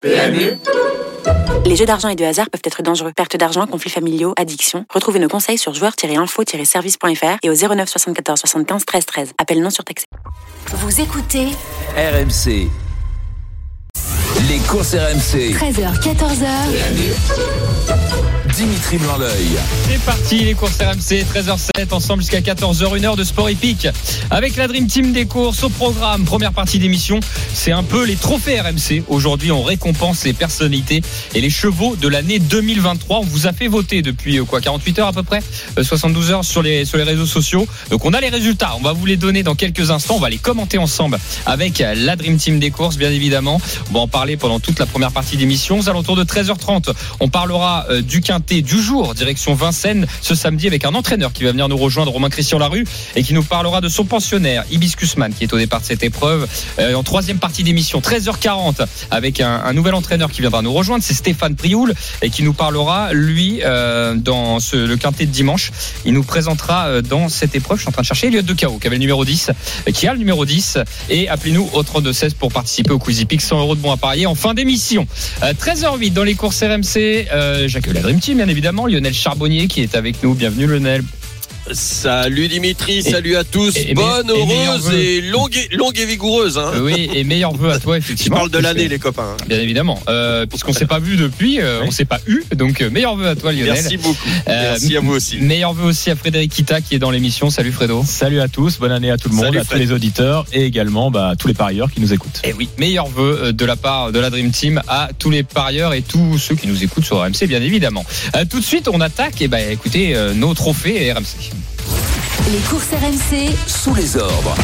PMU Les jeux d'argent et de hasard peuvent être dangereux. Perte d'argent, conflits familiaux, addiction. Retrouvez nos conseils sur joueurs-info-service.fr et au 09 74 75 13 13. Appel non surtaxé. Vous écoutez RMC. Les courses RMC. 13h, 14h. Dimitri Blanc-L'œil. C'est parti, les courses RMC, 13h07, ensemble jusqu'à 14h, une heure de sport épique. Avec la Dream Team des courses au programme, première partie d'émission, c'est un peu les trophées RMC. Aujourd'hui, on récompense les personnalités et les chevaux de l'année 2023. On vous a fait voter depuis euh, quoi 48 heures à peu près, euh, 72 heures sur les, sur les réseaux sociaux. Donc on a les résultats, on va vous les donner dans quelques instants, on va les commenter ensemble avec la Dream Team des courses, bien évidemment. On va en parler pendant toute la première partie d'émission. Aux alentours de 13h30, on parlera euh, du quintet du jour, direction Vincennes, ce samedi avec un entraîneur qui va venir nous rejoindre, Romain Christian Larue, et qui nous parlera de son pensionnaire, Hibiscusman, qui est au départ de cette épreuve. Euh, en troisième partie d'émission, 13h40, avec un, nouvel entraîneur qui viendra nous rejoindre, c'est Stéphane Prioul, et qui nous parlera, lui, euh, dans le quintet de dimanche. Il nous présentera euh, dans cette épreuve, je suis en train de chercher, Elliot de Cao, qui avait le numéro 10, euh, qui a le numéro 10, et appelez-nous au 32 16 pour participer au Quizy Peak, 100 euros de bons à parier en fin d'émission. Euh, 13h08 dans les courses RMC, j'accueille la Dream bien évidemment, Lionel Charbonnier qui est avec nous. Bienvenue Lionel. Salut Dimitri, salut à tous. et- et Bonne, heureuse et longue et, longue et vigoureuse. Hein. Euh, oui, et meilleurs vœux à toi, Je effectivement. parle de Parce l'année, les copains. hein. Bien évidemment, euh, puisqu'on s'est pas vu depuis, euh, on s'est pas eu, donc euh, meilleurs vœux à toi Lionel. Merci beaucoup. Euh, Merci à vous aussi. Meilleurs vœux aussi à Frédéric Kita qui est dans l'émission. Salut Fredo. Salut à tous, bonne année à tout le monde, Salut, à tous les auditeurs et également bah, à tous les parieurs qui nous écoutent. Et oui, meilleurs vœux euh, de la part de la Dream Team à tous les parieurs et tous ceux qui nous écoutent sur RMC, bien évidemment. Euh, tout de suite, on attaque, et ben écoutez, euh, nos trophées et RMC. Les courses RMC, Sous les ordres.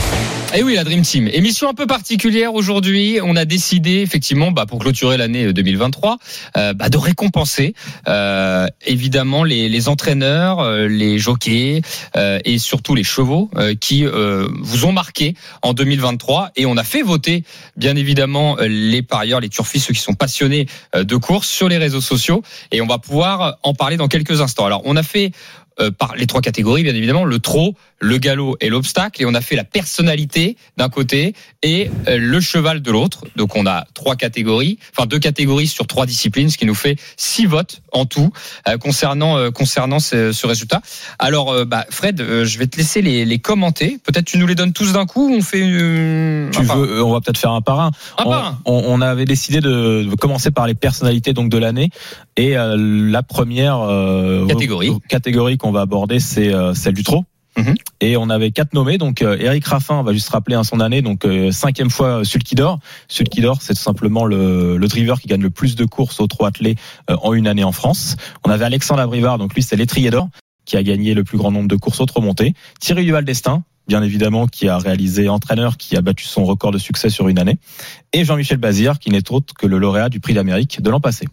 Et oui, la Dream Team. Émission un peu particulière aujourd'hui. On a décidé, effectivement, bah, pour clôturer l'année 2023, euh, bah, de récompenser euh, évidemment les, les entraîneurs, euh, les jockeys euh, et surtout les chevaux euh, qui euh, vous ont marqué en 2023. Et on a fait voter, bien évidemment, euh, les parieurs, les turfistes, ceux qui sont passionnés euh, de course sur les réseaux sociaux. Et on va pouvoir en parler dans quelques instants. Alors, on a fait euh, par les trois catégories, bien évidemment, le trot, le galop et l'obstacle. Et on a fait la personnalité d'un côté et euh, le cheval de l'autre. Donc on a trois catégories, enfin deux catégories sur trois disciplines, ce qui nous fait six votes en tout euh, concernant concernant ce, ce résultat. Alors, bah, Fred, je vais te laisser les, les commenter. Peut-être tu nous les donnes tous d'un coup ou on fait Tu veux, on va peut-être faire un par un. un on, par un. on- on avait décidé de, commencer par les personnalités donc de l'année et euh, la première euh, Catégorie. catégorie qu'on va aborder c'est euh, celle du trot. Mhm. Et on avait quatre nommés, donc euh, Eric Raffin, on va juste rappeler hein, son année, donc euh, cinquième fois Sulky d'or. Sulky d'or, c'est tout simplement le, le driver qui gagne le plus de courses au trot attelé euh, en une année en France. On avait Alexandre Abrivard, donc lui c'est l'étrier d'or, qui a gagné le plus grand nombre de courses au trot monté. Thierry Duval d'Estaing, bien évidemment, qui a réalisé entraîneur, qui a battu son record de succès sur une année. Et Jean-Michel Bazir, qui n'est autre que le lauréat du prix d'Amérique de l'an passé.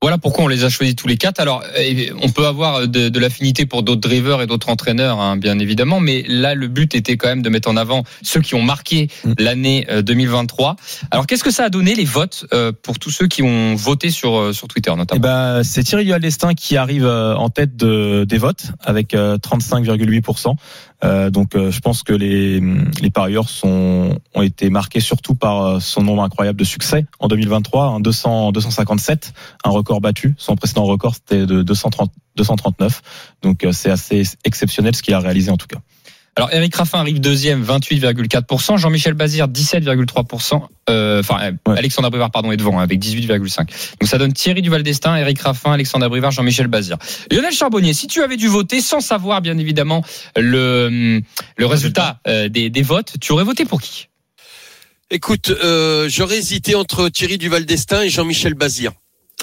Voilà pourquoi on les a choisis tous les quatre. Alors, euh, on peut avoir de, de l'affinité pour d'autres drivers et d'autres entraîneurs, hein, bien évidemment, mais là, le but était quand même de mettre en avant ceux qui ont marqué Mm. l'année euh, 2023. Alors, qu'est-ce que ça a donné les votes euh, pour tous ceux qui ont voté sur euh, sur Twitter, notamment ben, c'est Thierry d'Estaing qui arrive euh, en tête de, des votes avec euh, 35,8%. Euh, donc, euh, je pense que les, les parieurs sont, ont été marqués surtout par euh, son nombre incroyable de succès en 2023, un 200, 257, un record battu. Son précédent record, c'était de 230, 239. Donc, c'est assez exceptionnel ce qu'il a réalisé en tout cas. Alors, Eric Raffin arrive deuxième, 28,4%. Jean-Michel Bazir, 17,3%. Euh, Enfin, euh, Ouais. Alexandre Abrivard, pardon, est devant, hein, avec 18,5%. Donc, ça donne Thierry Duval d'Estaing, Eric Raffin, Alexandre Abrivard, Jean-Michel Bazir. Lionel Charbonnier, si tu avais dû voter sans savoir, bien évidemment, le, le résultat euh, des, des votes, tu aurais voté pour qui? Écoute, euh, j'aurais hésité entre Thierry Duval d'Estaing et Jean-Michel Bazir.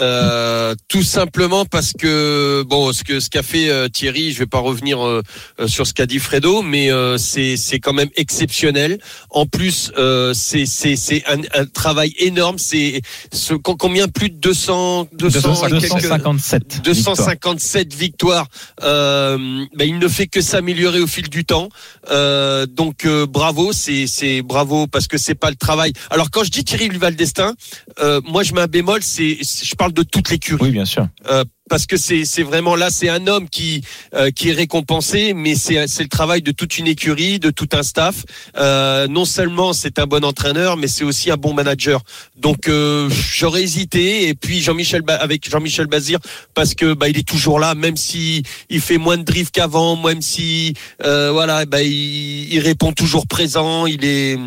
Euh, tout simplement parce que bon, ce que ce qu'a fait euh, Thierry, je vais pas revenir euh, euh, sur ce qu'a dit Fredo, mais euh, c'est c'est quand même exceptionnel. En plus, euh, c'est c'est c'est un, un travail énorme. C'est ce combien? Plus de 200 200 et quelques- 257. 257 victoires. Euh, ben, il ne fait que s'améliorer au fil du temps. Euh, donc euh, bravo, c'est c'est bravo parce que c'est pas le travail. Alors quand je dis Thierry Duval d'Estaing, euh, moi je mets un bémol, c'est je parle de toute l'écurie. Oui, bien sûr. Euh, parce que c'est vraiment là, c'est un homme qui euh, qui est récompensé, mais c'est c'est le travail de toute une écurie, de tout un staff. Euh, non seulement c'est un bon entraîneur, mais c'est aussi un bon manager. Donc euh, j'aurais hésité, et puis Jean-Michel avec Jean-Michel Bazir parce que bah il est toujours là, même si il fait moins de drift qu'avant, même si euh, voilà, bah il, il répond toujours présent, il est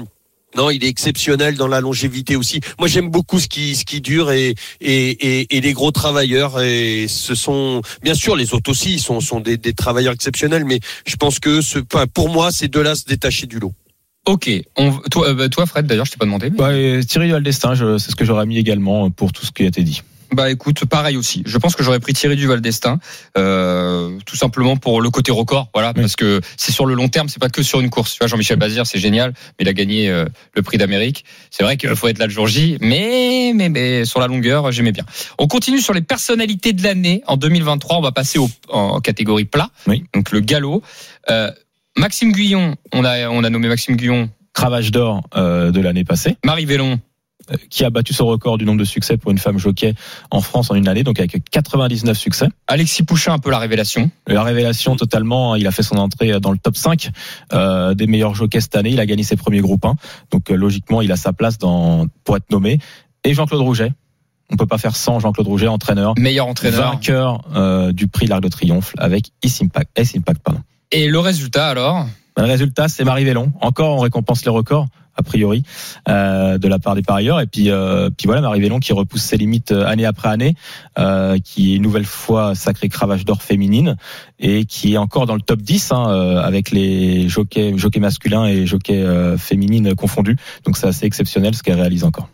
non, il est exceptionnel dans la longévité aussi. Moi, j'aime beaucoup ce qui ce qui dure et et, et, et les gros travailleurs. Et ce sont bien sûr les autres aussi, ils sont sont des, des travailleurs exceptionnels. Mais je pense que ce, enfin, pour moi, ces deux-là se détacher du lot. Ok. On, toi, euh, bah, toi, Fred, d'ailleurs, je t'ai pas demandé. mais- Bah, Thierry je- c'est ce que j'aurais mis également pour tout ce qui a été dit. Bah écoute, pareil aussi. Je pense que j'aurais pris Thierry Duval d'Estaing, euh, tout simplement pour le côté record, voilà, Oui. parce que c'est sur le long terme, c'est pas que sur une course. Tu vois, Jean-Michel Bazir, c'est génial, mais il a gagné euh, le prix d'Amérique. C'est vrai qu'il faut être là le jour J, mais mais mais sur la longueur, j'aimais bien. On continue sur les personnalités de l'année en 2023. On va passer au, en catégorie plat, Oui. donc le galop. Euh, Maxime Guyon, on a on a nommé Maxime Guyon, Cravache d'or euh, de l'année passée, Marie Vélon, qui a battu son record du nombre de succès pour une femme jockey en France en une année, donc avec 99 succès. Alexis Pouchin, un peu la révélation. La révélation totalement, il a fait son entrée dans le top 5 euh, des meilleurs jockeys cette année. Il a gagné ses premiers groupes 1. Donc euh, logiquement, il a sa place dans, pour être nommé. Et Jean-Claude Rouget. On peut pas faire sans Jean-Claude Rouget, entraîneur, Meilleur entraîneur. vainqueur euh, du prix l'Arc de Triomphe avec S Impact. S Impact pardon. Et le résultat alors? Le résultat, c'est Marie Vélon. Encore, on récompense les records, a priori, euh, de la part des parieurs. Et puis, euh, puis voilà, Marie Vélon qui repousse ses limites euh, année après année, euh, qui est une nouvelle fois sacrée cravache d'or féminine et qui est encore dans le top 10 hein, euh, avec les jockeys, jockeys masculins et jockeys euh, féminines confondus. Donc c'est assez exceptionnel ce qu'elle réalise encore.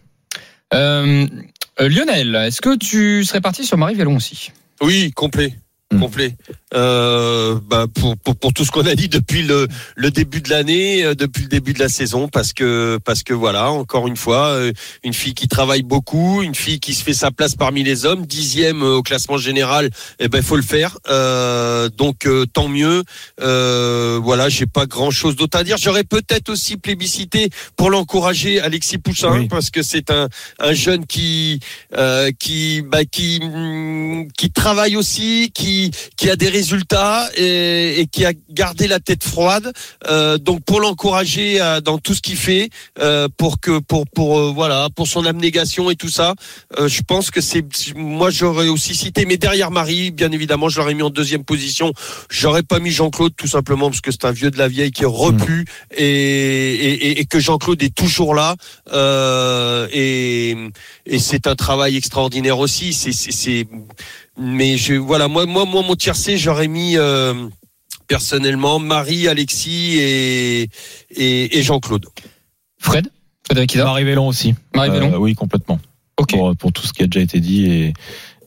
Lionel, est-ce que tu serais parti sur Marie Vélon aussi? Oui, complet. Hmm. Complet. Euh, bah pour, pour, pour tout ce qu'on a dit depuis le, le début de l'année, euh, depuis le début de la saison, parce que parce que voilà, encore une fois, euh, une fille qui travaille beaucoup, une fille qui se fait sa place parmi les hommes, dixième euh, au classement général, eh ben faut le faire. Euh, donc euh, tant mieux. Euh, voilà, j'ai pas grand chose d'autre à dire. J'aurais peut-être aussi plébiscité pour l'encourager Alexis Poussin, Oui. parce que c'est un un jeune qui euh, qui bah, qui qui travaille aussi, qui qui a des résultats et, et qui a gardé la tête froide. Euh, donc pour l'encourager euh, dans tout ce qu'il fait, euh, pour que pour pour euh, voilà pour son abnégation et tout ça, je pense que c'est moi j'aurais aussi cité, mais derrière Marie, bien évidemment, je l'aurais mis en deuxième position. J'aurais pas mis Jean-Claude tout simplement parce que c'est un vieux de la vieille qui est repu et, et, et- et que Jean-Claude est toujours là. Et c'est un travail extraordinaire aussi. C'est mais je voilà moi moi moi mon tiercé j'aurais mis euh, personnellement Marie, Alexis et et, et Jean-Claude. Fred Frédéric Marie Vélon aussi. Marie Vélon Euh, oui, complètement. Ok. Pour, pour tout ce qui a déjà été dit et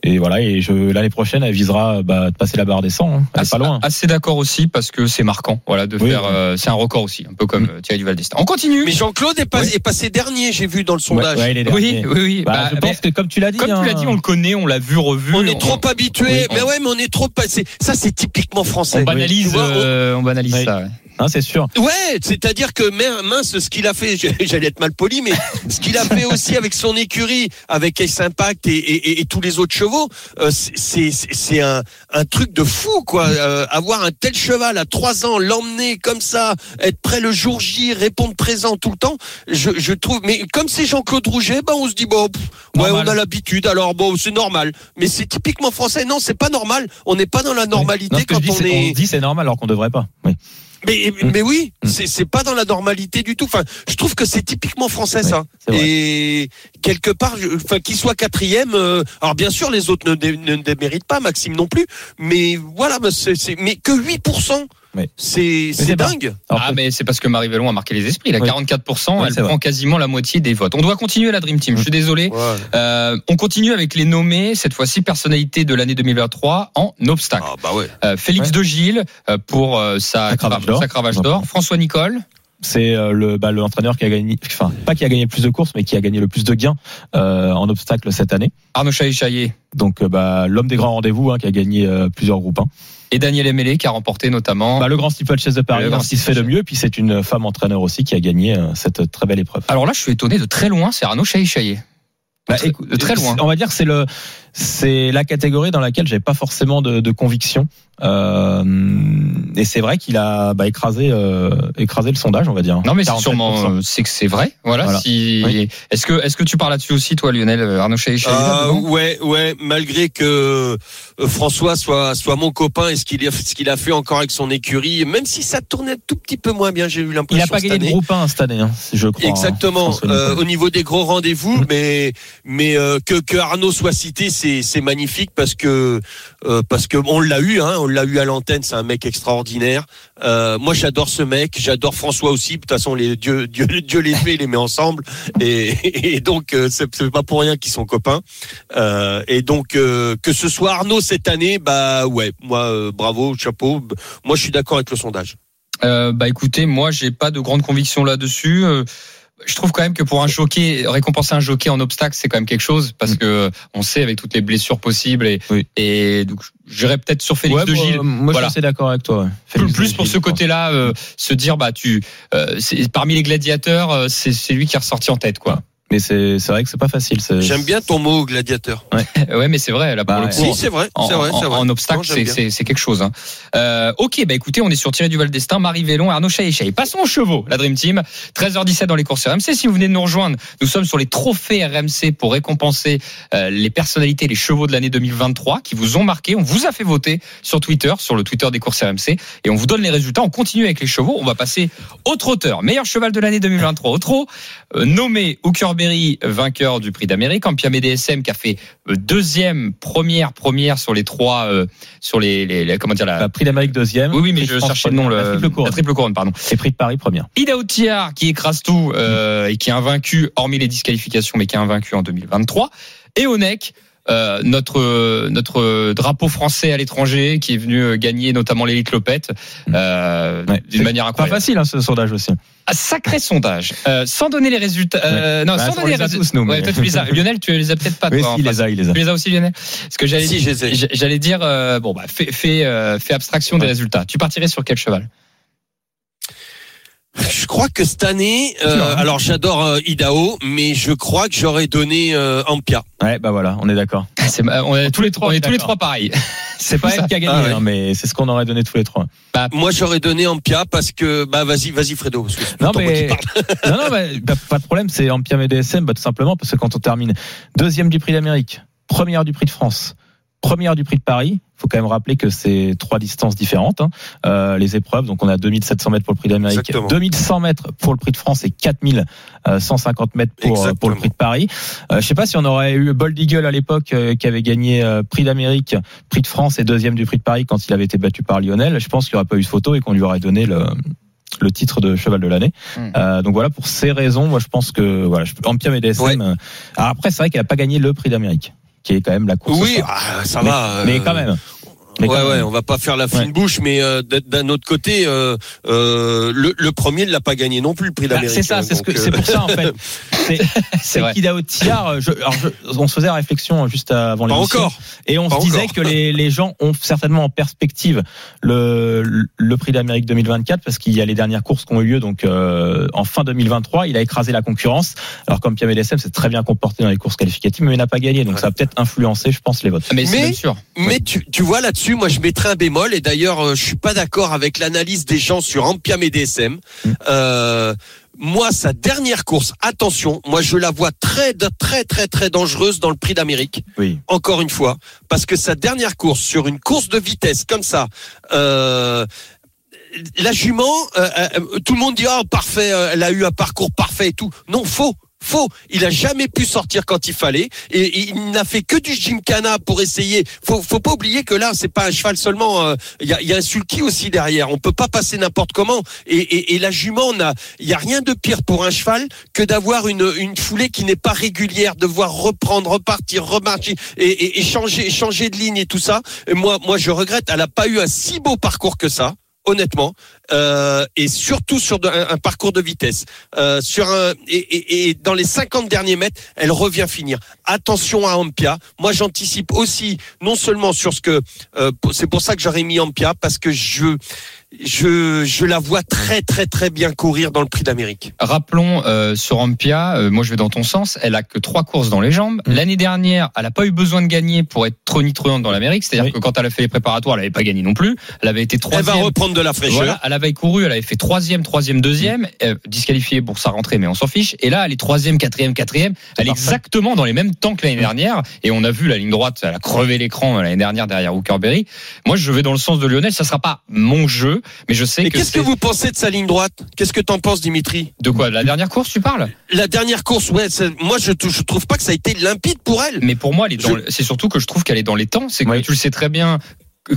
et voilà et je l'année prochaine elle visera bah, de passer la barre des 100 hein. elle est Assez, pas loin assez d'accord aussi parce que c'est marquant, voilà, de Oui, faire. oui. euh, c'est un record aussi, un peu comme Mm. euh, Thierry Duval d'Estaing. On continue. Mais Jean-Claude est, pas- Oui. est passé dernier, j'ai vu dans le sondage. ouais, il est oui, dernier. oui, oui. Bah, Bah, je pense que comme tu l'as dit comme hein, tu l'as dit, on le connaît, on l'a vu, revu. On est trop habitué, Oui, mais on- ouais, mais on est trop passé. Ça, c'est typiquement français. on banalise, Tu vois, on- euh, on banalise Oui. ça. Hein, c'est sûr Ouais, c'est-à-dire que mince, ce qu'il a fait, j'allais être mal poli, mais ce qu'il a fait aussi avec son écurie, avec Ace Impact et, et- et- et tous les autres chevaux, euh, c'est- un, un truc de fou, quoi. Euh, avoir un tel cheval à trois ans, l'emmener comme ça, être prêt le jour J, répondre présent tout le temps, je, je trouve. Mais comme c'est Jean-Claude Rouget, ben on se dit bon, pff, ouais, Normal. on a l'habitude, alors bon, c'est normal. Mais c'est typiquement français. Non, c'est pas normal. On n'est pas dans la normalité Non, quand je dis, on c'est- est. on se dit c'est normal alors qu'on devrait pas oui. Mais, Mm. mais oui, Mm. c'est pas dans la normalité du tout. Enfin, je trouve que c'est typiquement français ça. Et quelque part, je- enfin, qu'il soit quatrième. euh, alors bien sûr, les autres ne, dé- ne déméritent pas, Maxime non plus. Mais voilà, c'est c'est- mais que 8%. Oui. C'est dingue. Alors, Ah, mais c'est parce que Marie Vélon a marqué les esprits. Elle a Oui. 44%, Oui, elle prend quasiment la moitié des votes. On doit continuer la Dream Team. Je suis désolé. Ouais. Euh, on continue avec les nommés, cette fois-ci personnalité de l'année 2023 en obstacle. Ah bah ouais. Euh, Félix Ouais. de Gilles euh, pour euh, sa, Sa cravache d'or. François Nicole. c'est le bah, l'entraîneur qui a gagné enfin pas qui a gagné le plus de courses mais qui a gagné le plus de gains euh, en obstacle cette année Arnaud Chaillet-Chaillet donc bah, l'homme des grands rendez-vous hein, qui a gagné euh, plusieurs groupes 1. Et Daniel Emelé qui a remporté notamment. Bah, le grand steeple chase de Paris Le grand ce qui se fait de mieux puis c'est une femme entraîneur aussi qui a gagné euh, cette très belle épreuve Alors là, je suis étonné de très loin, c'est Arnaud Chaillet-Chaillet. Bah, très- très loin. On va dire que c'est le c'est la catégorie dans laquelle j'avais pas forcément de, de conviction. Euh, et c'est vrai qu'il a bah, écrasé, euh, écrasé le sondage, on va dire. Non mais c'est 47%. sûrement euh, c'est que c'est vrai. Voilà. Voilà. Si Oui. est-ce que est-ce que tu parles là-dessus aussi toi Lionel euh, Arnaud Chahi Euh, ouais, ouais. Malgré que François soit soit mon copain et ce qu'il a ce qu'il a fait encore avec son écurie, même si ça tournait un tout petit peu moins bien, j'ai eu Il l'impression. a pas gagné de groupe 1 cette année, hein, je crois. Exactement. hein, euh, Nicolas. au niveau des gros rendez-vous, Mm. mais mais euh, que que Arnaud soit cité, c'est c'est magnifique parce que euh, parce que on l'a eu, hein, on l'a eu à l'antenne. C'est un mec extraordinaire. Euh, moi, j'adore ce mec. J'adore François aussi. De toute façon, les Dieu Dieu Dieu les fait, les met ensemble. Et, et donc euh, c'est pas pour rien qu'ils sont copains. Et donc que ce soit Arnaud cette année, bah ouais, moi bravo, chapeau. Moi, je suis d'accord avec le sondage. Bah écoutez, moi j'ai pas de grande conviction là-dessus. Euh, je trouve quand même que pour un jockey, récompenser un jockey en obstacle, c'est quand même quelque chose parce que on sait avec toutes les blessures possibles et, Oui. et donc j'irais peut-être sur Félix Ouais, de moi, Gilles. moi, Voilà. je suis d'accord avec toi. ouais. Plus, pour ce côté-là, euh, se dire bah tu, euh, parmi les gladiateurs, euh, c'est c'est lui qui est ressorti en tête quoi. Mais c'est c'est vrai que c'est pas facile. J'aime bien ton mot gladiateur. ouais, mais c'est vrai là pour Bah, le ouais. coup. Si, c'est vrai, en, c'est vrai, en- c'est vrai. en obstacle, c'est- quelque chose. Hein. Euh, ok, bah écoutez, on est sur Thierry Duval d'Estaing, Marie Vélon, Arnaud Chahi Passons aux chevaux, la Dream Team. 13h17 dans les courses RMC. Si vous venez de nous rejoindre, nous sommes sur les trophées RMC pour récompenser euh, les personnalités, les chevaux de l'année 2023 qui vous ont marqué. On vous a fait voter sur Twitter, sur le Twitter des courses RMC, et on vous donne les résultats. On continue avec les chevaux. On va passer au trotteur. Meilleur cheval de l'année 2023 au trot, euh, nommé Hookerberry, vainqueur du prix d'Amérique. Ampiam DSM qui a fait euh, deuxième, première, première sur les trois, euh, sur les, les, les- comment dire la. Bah, prix d'Amérique deuxième. oui, oui, mais je cherchais le nom, La triple couronne. la triple couronne, pardon. Et prix de Paris première. Ida Outiar qui écrase tout euh, et qui est invaincu, hormis les disqualifications, mais qui est invaincu en 2023. Et Onek, euh, notre notre drapeau français à l'étranger, qui est venu euh, gagner notamment l'élite Lopette euh, Ouais. d'une manière Pas incroyable. facile hein, ce sondage aussi. Un sacré sondage. Euh, sans donner les résultats. euh, Non, Bah, sans on donner les résultats. tous, nous, mais- Ouais, toi, tu les as. Lionel, tu les as peut-être pas. Oui, toi, si, il les a, il les a. Tu les as aussi, Lionel? Ce que j'allais Si, dire, j'allais dire, bon, bah, fais, fais, fais abstraction des résultats. Tu partirais sur quel cheval? Je crois que cette année, euh, hein. alors j'adore euh, Idaho, mais je crois que j'aurais donné euh, Ampia. Ouais, bah voilà, on est d'accord. C'est- On est tous les trois, on est tous les trois pareils. C'est pas ça. elle qui a gagné, Ah ouais. hein, mais c'est ce qu'on aurait donné tous les trois. Moi, j'aurais donné Ampia parce que, bah, vas-y, vas-y, Fredo. Parce que c'est Non plutôt moi qui mais parle. non non bah, bah, pas de problème, c'est Ampiam et DSM, bah, tout simplement parce que quand on termine deuxième du Prix d'Amérique, première du Prix de France, première du Prix de Paris, faut quand même rappeler que c'est trois distances différentes. hein. Euh, les épreuves, donc on a 2700 mètres pour le Prix d'Amérique, Exactement. 2100 mètres pour le Prix de France et 4150 mètres pour, euh, pour le. Prix de Paris. Euh, je sais pas si on aurait eu Bold Eagle à l'époque euh, qui avait gagné euh, Prix d'Amérique, Prix de France et deuxième du Prix de Paris quand il avait été battu par Lionel. Je pense qu'il n'y aurait pas eu de photo et qu'on lui aurait donné le le titre de cheval de l'année. Hmm. Euh, donc voilà, pour ces raisons, moi je pense que voilà, je- Ampiam et DSM. Ouais. euh, alors après, c'est vrai qu'elle a pas gagné le prix d'Amérique, qui est quand même la course. Oui, ah, ça mais, va. mais euh, quand même. Mais ouais, ouais, on va pas faire la fine Ouais. bouche, mais euh, d'un autre côté, euh, euh, le, le premier ne l'a pas gagné non plus, le prix Bah, d'Amérique. c'est ça, hein, c'est ce que euh, pour ça en fait. C'est- C'est vrai. qu'Ida Tiar, euh, je, alors je- on se faisait la réflexion juste avant Pas l'émission. encore. Et on Pas se disait encore. que les, les gens ont certainement en perspective le, le prix d'Amérique 2024 parce qu'il y a les dernières courses qui ont eu lieu donc euh, en fin 2023. Il a écrasé la concurrence. Alors comme Pierre DSM s'est très bien comporté dans les courses qualificatives, mais il n'a pas gagné. Donc Ouais. ça a peut-être influencé, je pense, les votes. Mais, c'est Mais- même sûr. Mais tu, tu vois là-dessus, moi je mettrais un bémol et d'ailleurs euh, je suis pas d'accord avec l'analyse des gens sur Ampiam et DSM. Mm. Euh, moi sa dernière course, attention, moi je la vois très très très très dangereuse dans le Prix d'Amérique. Oui. Encore une fois, parce que sa dernière course sur une course de vitesse comme ça. Euh, la jument, euh, tout le monde dit oh parfait, elle a eu un parcours parfait et tout. Non, faux. Faux. Il a jamais pu sortir quand il fallait et, il n'a fait que du gymkhana pour essayer. Faut, faut pas oublier que là, c'est pas un cheval seulement. euh, Il y, a, y a un sulky aussi derrière. On peut pas passer n'importe comment. Et, et, la jument, il y a rien de pire pour un cheval que d'avoir une, une foulée qui n'est pas régulière, devoir reprendre, repartir, remarcher et, changer, changer de ligne et tout ça. Moi, moi, je regrette. Elle a pas eu un si beau parcours que ça. Honnêtement, euh, et surtout sur un, parcours de vitesse. Euh, sur et, dans les 50 derniers mètres, elle revient finir. Attention à Ampia. Moi, j'anticipe aussi non seulement sur ce que euh, c'est pour ça que j'aurais mis Ampia parce que je je je la vois très très très bien courir dans le Prix d'Amérique. Rappelons euh, sur Ampia, euh, moi je vais dans ton sens, elle a que trois courses dans les jambes. Mm. L'année dernière, elle a pas eu besoin de gagner pour être tonitruante dans l'Amérique, c'est-à-dire Oui. que quand elle a fait les préparatoires, elle avait pas gagné non plus. Elle avait été Elle va troisième. reprendre de la fraîcheur. Voilà, elle avait couru, elle avait fait troisième, troisième, deuxième, euh, disqualifiée pour sa rentrée, mais on s'en fiche. Et là, elle est troisième, quatrième, quatrième. Elle est exactement dans les mêmes temps que l'année dernière. Et on a vu la ligne droite, elle a crevé l'écran l'année dernière derrière Hookerberry. Moi, je vais dans le sens de Lionel. Ça sera pas mon jeu, mais je sais Mais que qu'est-ce que vous pensez de sa ligne droite? Qu'est-ce que t'en penses, Dimitri? De quoi? De la dernière course, tu parles? La dernière course, ouais, moi je, je trouve pas que ça a été limpide pour elle. Mais pour moi, c'est surtout que je trouve qu'elle est dans les temps. C'est que tu le sais très bien.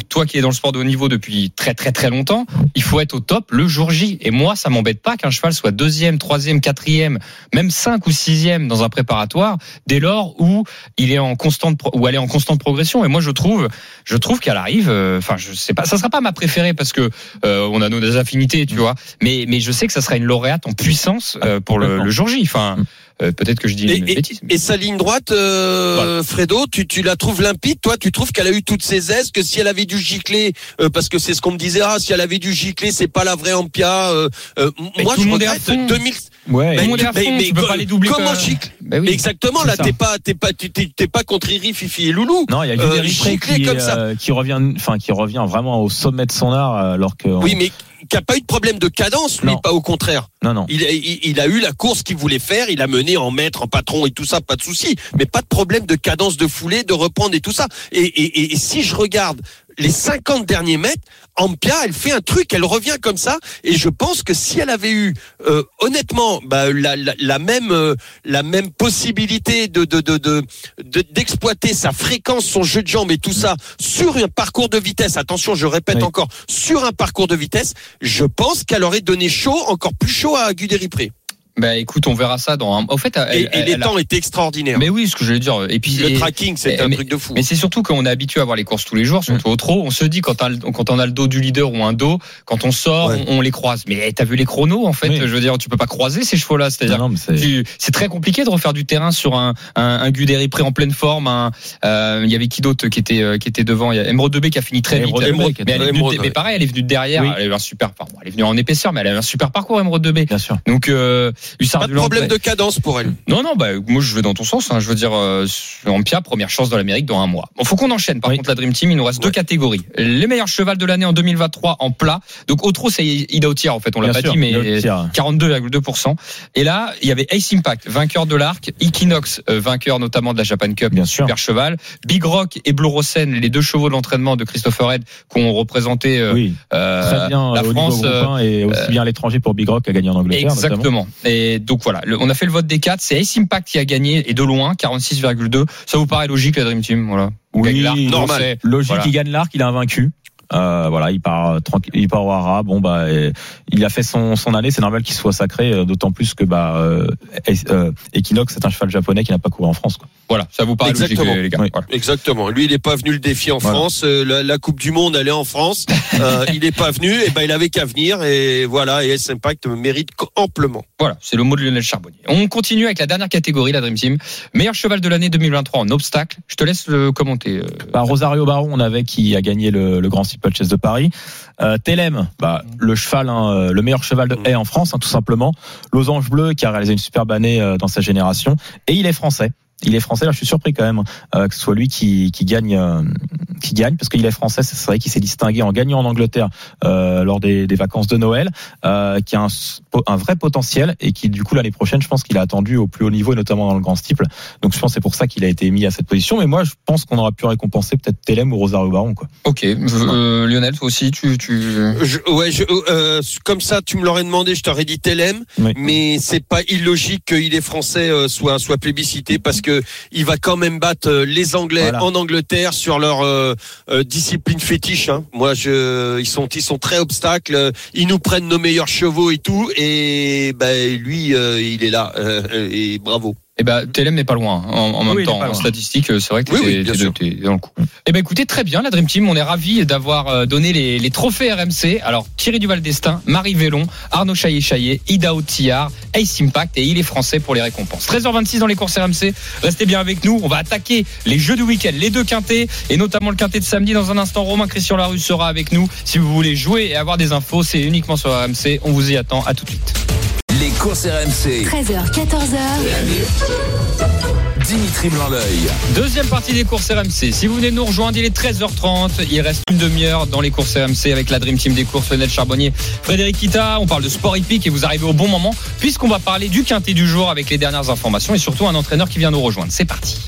Toi qui es dans le sport de haut niveau depuis très très très longtemps, il faut être au top le jour J. Et moi, ça m'embête pas qu'un cheval soit deuxième, troisième, quatrième, même cinq ou sixième dans un préparatoire, dès lors où il est en constante où elle est en constante progression. Et moi, je trouve, je trouve qu'elle arrive. euh, Enfin, je sais pas, ça sera pas ma préférée parce que euh, on a nos affinités, tu vois. Mais mais je sais que ça sera une lauréate en puissance euh, pour le, le jour J. Enfin, euh, peut-être que je dis Et, une et- bêtise. mais- et sa ligne droite, euh, Fredo, tu, tu la trouves limpide, toi? Tu trouves qu'elle a eu toutes ses aises Que si elle avait dû gicler, euh, parce que c'est ce qu'on me disait, ah, si elle avait dû gicler, c'est pas la vraie Ampia. Euh, euh, moi, je regrette fond. 2000. Ouais. À mais- mais tu peux co- pas les doubler. Comment que- gicle Ben oui. Mais Exactement, là, t'es pas, t'es pas, t'es- pas contre Riri, Fifi et Loulou. Non, il y a Euh, qui, comme ça. euh, qui revient, enfin qui revient vraiment au sommet de son art, alors que Oui, mais qui a pas eu de problème de cadence, lui, Non. pas au contraire. non non. Il a, il, il a eu la course qu'il voulait faire, il a mené en maître, en patron et tout ça, pas de souci. Mais pas de problème de cadence de foulée, de reprendre et tout ça. Et, et, et, et si je regarde les 50 derniers mètres, Ampia, elle fait un truc, elle revient comme ça. Et je pense que si elle avait eu, euh, honnêtement, bah, la, la, la même, euh, la même possibilité de, de, de, de, de- d'exploiter sa fréquence, son jeu de jambes et tout ça sur un parcours de vitesse. Attention, je répète Oui. encore, sur un parcours de vitesse, je pense qu'elle aurait donné chaud, encore plus chaud à Guderipré. Bah écoute, on verra ça dans un. Au fait, Et, elle- et elle- les elle a- temps étaient extraordinaires. Mais oui, ce que je veux dire. Et puis le et- tracking, mais- un mais- truc de fou. Mais c'est surtout qu'on est habitué à voir les courses tous les jours, surtout au trot. On se dit quand, on a le- quand on a le dos du leader ou un dos, quand on sort, Ouais. on, on les croise. Mais eh, t'as vu les chronos en fait? Oui. Je veux dire, tu peux pas croiser ces chevaux-là. C'est-à-dire, c'est- c'est très compliqué de refaire du terrain sur un un, un Guderi prêt en pleine forme. un, euh, Il y avait qui d'autre qui était euh, qui était devant? Il y a Emerald 2B qui a fini très vite. Emerald 2B qui mais, était- elle est venue de- Emerald, mais pareil, elle est venue de derrière. Oui. Elle a eu un super. enfin, bon, elle est venue en épaisseur, mais elle a eu un super parcours Emerald 2B. bien sûr. Donc euh, Hussard Pas de du Land- problème de cadence pour elle. non, non, bah, moi je vais dans ton sens. hein. Je veux dire, euh, Ampia, première chance dans l'Amérique dans un mois. Bon, faut qu'on enchaîne. Par Oui. contre, la Dream Team, il nous reste deux catégories. Les meilleurs chevals de l'année en 2023 en plat. Donc, au trot, c'est Ida Otiar, en fait, on l'a pas sûr, dit, mais le tir. 42,2%. Et là, il y avait Ace Impact, vainqueur de l'arc, Equinox, euh, vainqueur notamment de la Japan Cup, Bien sûr. super cheval, Big Rock et Blue Rosen, les deux chevaux de l'entraînement de Christopher Head, qui ont représenté euh, Oui, euh, très bien la au France. niveau euh, groupe 1 et aussi bien à l'étranger pour Big Rock a gagné en Angleterre. notamment. Et donc voilà, le- on a fait le vote des quatre. C'est Ace Impact qui a gagné et de loin, 46,2. Ça vous paraît logique la Dream Team? Voilà. Oui, normal. Logique, Voilà. il gagne l'arc, il a invaincu. Euh, voilà, il part euh, tranquille, il part au Hara. Bon bah, euh, il a fait son, son année. C'est normal qu'il soit sacré, euh, d'autant plus que bah, euh, euh, Equinox c'est un cheval japonais qui n'a pas couru en France. Quoi. Voilà, ça vous paraît Exactement. logique les gars. Oui. Voilà. Exactement. Lui, il n'est pas venu le défier en Voilà. France. Euh, la, la Coupe du Monde, elle est en France. Euh, il n'est pas venu. Et ben, il avait qu'à venir. Et voilà. Et S Impact mérite amplement. Voilà, c'est le mot de Lionel Charbonnier. On continue avec la dernière catégorie, la Dream Team. Meilleur cheval de l'année 2023 en obstacle. Je te laisse le commenter. euh. Bah, Rosario Baron, on avait qui a gagné le, le Grand Steeplechase de Paris. Euh, Telem, bah, le cheval, hein, euh, le meilleur cheval de haie en France, hein, tout simplement. Losange Bleu, qui a réalisé une superbe année euh, dans sa génération. Et il est français. Il est français. Là, je suis surpris quand même euh, que ce soit lui qui, qui gagne, euh, qui gagne, parce qu'il est français. C'est vrai qu'il s'est distingué en gagnant en Angleterre euh, lors des, des vacances de Noël, euh, qui a un, un vrai potentiel et qui, du coup, l'année prochaine, je pense qu'il a attendu au plus haut niveau, et notamment dans le Grand Steeple. Donc, je pense que c'est pour ça qu'il a été mis à cette position. Mais moi, je pense qu'on aurait pu récompenser peut-être Telem ou Rosario Baron, quoi. Ok, euh, Lionel, toi aussi, tu, tu... Je, ouais, je, euh, comme ça, tu me l'aurais demandé, je t'aurais dit Telem. Oui. Mais c'est pas illogique qu'il est français euh, soit soit plébiscité parce que il va quand même battre euh, les Anglais Voilà. en Angleterre sur leur euh, euh, discipline fétiche. Hein. Moi, je, ils sont ils sont très obstacles. Ils nous prennent nos meilleurs chevaux et tout. Et ben lui, euh, il est là. et bravo. Eh ben, TLM n'est pas loin. hein, En, en même Oui, temps, en statistique, euh, c'est vrai que Oui, t'es- oui, dans le coup. Eh ben, écoutez, très bien, la Dream Team. On est ravis d'avoir euh, donné les, les trophées RMC. Alors, Thierry Duval d'Estaing, Marie Vélon, Arnaud Chaillet-Chaillet, Ida Outillard, Ace Impact et il est français pour les récompenses. 13h26 dans les courses RMC. Restez bien avec nous. On va attaquer les jeux du week-end, les deux quintés et notamment le quintet de samedi. Dans un instant, Romain Christian Larue sera avec nous. Si vous voulez jouer et avoir des infos, c'est uniquement sur RMC. On vous y attend. À tout de suite. Les courses RMC. 13h, 14h. Dimitri Blanc-L'œil. Deuxième partie des courses RMC. Si vous venez nous rejoindre, il est 13h30. Il reste une demi-heure dans les courses RMC avec la Dream Team des courses, Lionel Charbonnier, Frédéric Kita. On parle de sport hippique et vous arrivez au bon moment puisqu'on va parler du quintet du jour avec les dernières informations et surtout un entraîneur qui vient nous rejoindre. C'est parti.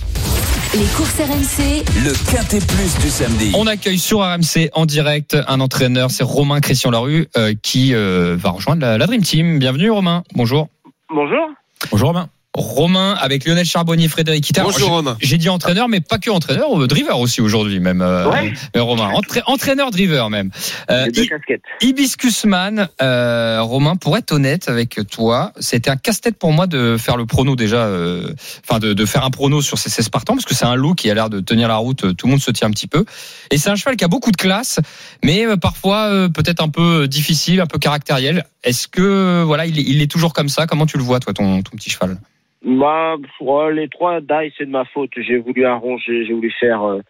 Les courses RMC, Le Quintet Plus du samedi. On accueille sur RMC en direct un entraîneur, c'est Romain Christian Larue euh, qui euh, va rejoindre la, la Dream Team. Bienvenue Romain. Bonjour. Bonjour. Bonjour Romain. Romain avec Lionel Charbonnier, Frédéric. Alors, Bonjour j'ai- Romain. J'ai dit entraîneur, mais pas que entraîneur, euh, driver aussi aujourd'hui même. euh, Ouais. mais Romain, entra- entraîneur driver même. Euh, Les deux casquettes. Hibiscusman, euh, Romain, pour être honnête avec toi, c'était un casse-tête pour moi de faire le prono déjà, euh, enfin de, de faire un prono sur ces 16 partants, parce que c'est un lot qui a l'air de tenir la route, euh, tout le monde se tient un petit peu. Et c'est un cheval qui a beaucoup de classe, mais euh, parfois euh, peut-être un peu difficile, un peu caractériel. Est-ce que voilà, il est, il est toujours comme ça? Comment tu le vois, toi, ton, ton petit cheval? Bah, ouais, les trois die, c'est de ma faute. J'ai voulu arranger, j'ai voulu faire euh,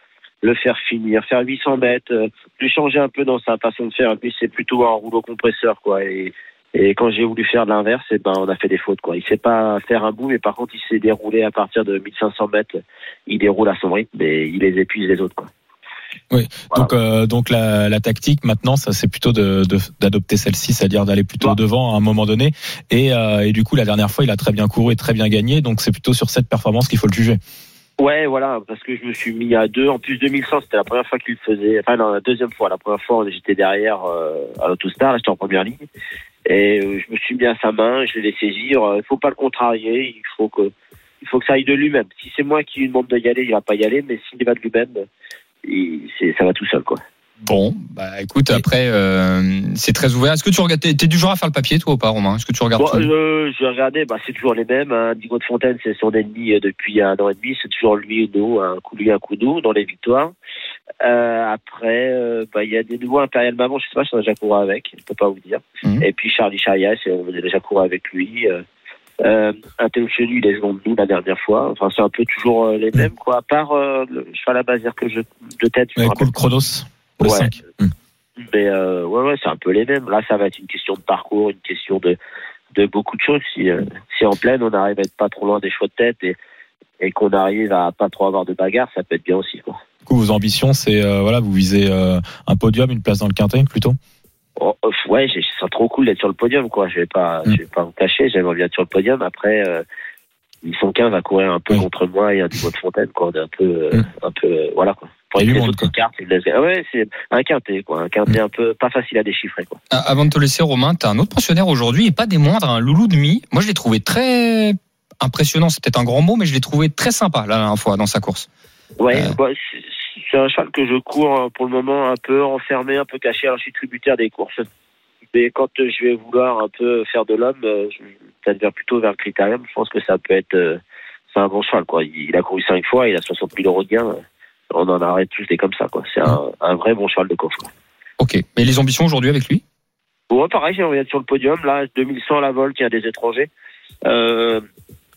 le faire finir, faire 800 mètres, euh, lui changer un peu dans sa façon de faire. Lui, c'est plutôt un rouleau compresseur, quoi. Et, et quand j'ai voulu faire l'inverse, eh ben, on a fait des fautes, quoi. Il sait pas faire un bout, mais par contre, il sait dérouler à partir de 1500 mètres. Il déroule à son rythme, mais il les épuise les autres, quoi. Oui. Voilà. Donc, euh, donc la, la tactique maintenant, ça c'est plutôt de- de- d'adopter celle-ci, c'est-à-dire d'aller plutôt devant à un moment donné. Et, euh, et du coup, la dernière fois, il a très bien couru et très bien gagné. Donc, c'est plutôt sur cette performance qu'il faut le juger. Ouais, voilà, parce que je me suis mis à deux. En plus, 2100, c'était la première fois qu'il le faisait. Enfin, non, la deuxième fois. La première fois, j'étais derrière euh, à l'Autostar, là, j'étais en première ligne. Et euh, je me suis mis à sa main, je l'ai laissé saisir. Il faut pas le contrarier, il faut que, il faut que ça aille de lui-même. Si c'est moi qui lui demande d'y aller, il va pas y aller, mais s'il va de lui-même, ça va tout seul, quoi. Bon, bah écoute, après, euh, c'est très ouvert. Est-ce que tu regardes, t'es du genre à faire le papier, toi ou pas, Romain? Est-ce que tu regardes Bon, euh, je regardais, bah, c'est toujours les mêmes. Hein. Diego de Fontaine, c'est son ennemi euh, depuis un an et demi. C'est toujours lui, nous, un coup lui, un coup nous dans les victoires. Euh, après, bah, il y a des nouveaux Impérial Maman, je sais pas si on a déjà couru avec, je peux pas vous dire. Mhm. Et puis Charlie Charias, on a déjà couru avec lui. Euh, Chenu, il de nous la dernière fois. Enfin, c'est un peu toujours euh, les mêmes, quoi. À part euh, le cheval à basière que je de tête, je Ouais, cool Chronos. Le Ouais. 5. mais euh, ouais, ouais, c'est un peu les mêmes. Là, ça va être une question de parcours, une question de, de beaucoup de choses. Si, euh, si en pleine, on arrive à être pas trop loin des choix de tête et, et qu'on arrive à pas trop avoir de bagarre, ça peut être bien aussi. Quoi. Du coup, vos ambitions, c'est voilà, vous visez un podium, une place dans le quintet plutôt? Oh, oh, ouais, j'ai- c'est trop cool d'être sur le podium. Quoi. Je vais pas, Mm. je vais pas vous cacher. J'aimerais bien être sur le podium. Après, euh, ils sont 15 à courir un peu contre moi et un niveau de fontaine. Quoi. On est un peu, euh, Mm. un peu, euh, voilà. Quoi. Pour Il y a éviter du monde, d'autres quoi. cartes, ah ouais, c'est un quintet, quoi. Un quintet Mm. un peu pas facile à déchiffrer, quoi. Ah, Avant de te laisser, Romain, t'as un autre pensionnaire aujourd'hui et pas des moindres, un loulou de mi. Moi, je l'ai trouvé très impressionnant. C'est peut-être un grand mot, mais je l'ai trouvé très sympa la dernière fois dans sa course. Ouais, Euh. bah, c'est- un cheval que je cours euh, pour le moment un peu enfermé, un peu caché. Alors je suis tributaire des courses. Mais quand euh, je vais vouloir un peu faire de l'homme, euh, je peut-être vers plutôt vers le critérium. Je pense que ça peut être, euh, c'est un bon cheval quoi. Il, a couru cinq fois, il a 60 000 euros de gain. On en arrête tous des comme ça quoi. C'est un, un vrai bon cheval de course. Quoi. Ok. Et les ambitions aujourd'hui avec lui? Bon, pareil, j'ai envie d'être sur le podium. Là, 2100 à la vol, qui a des étrangers. Euh,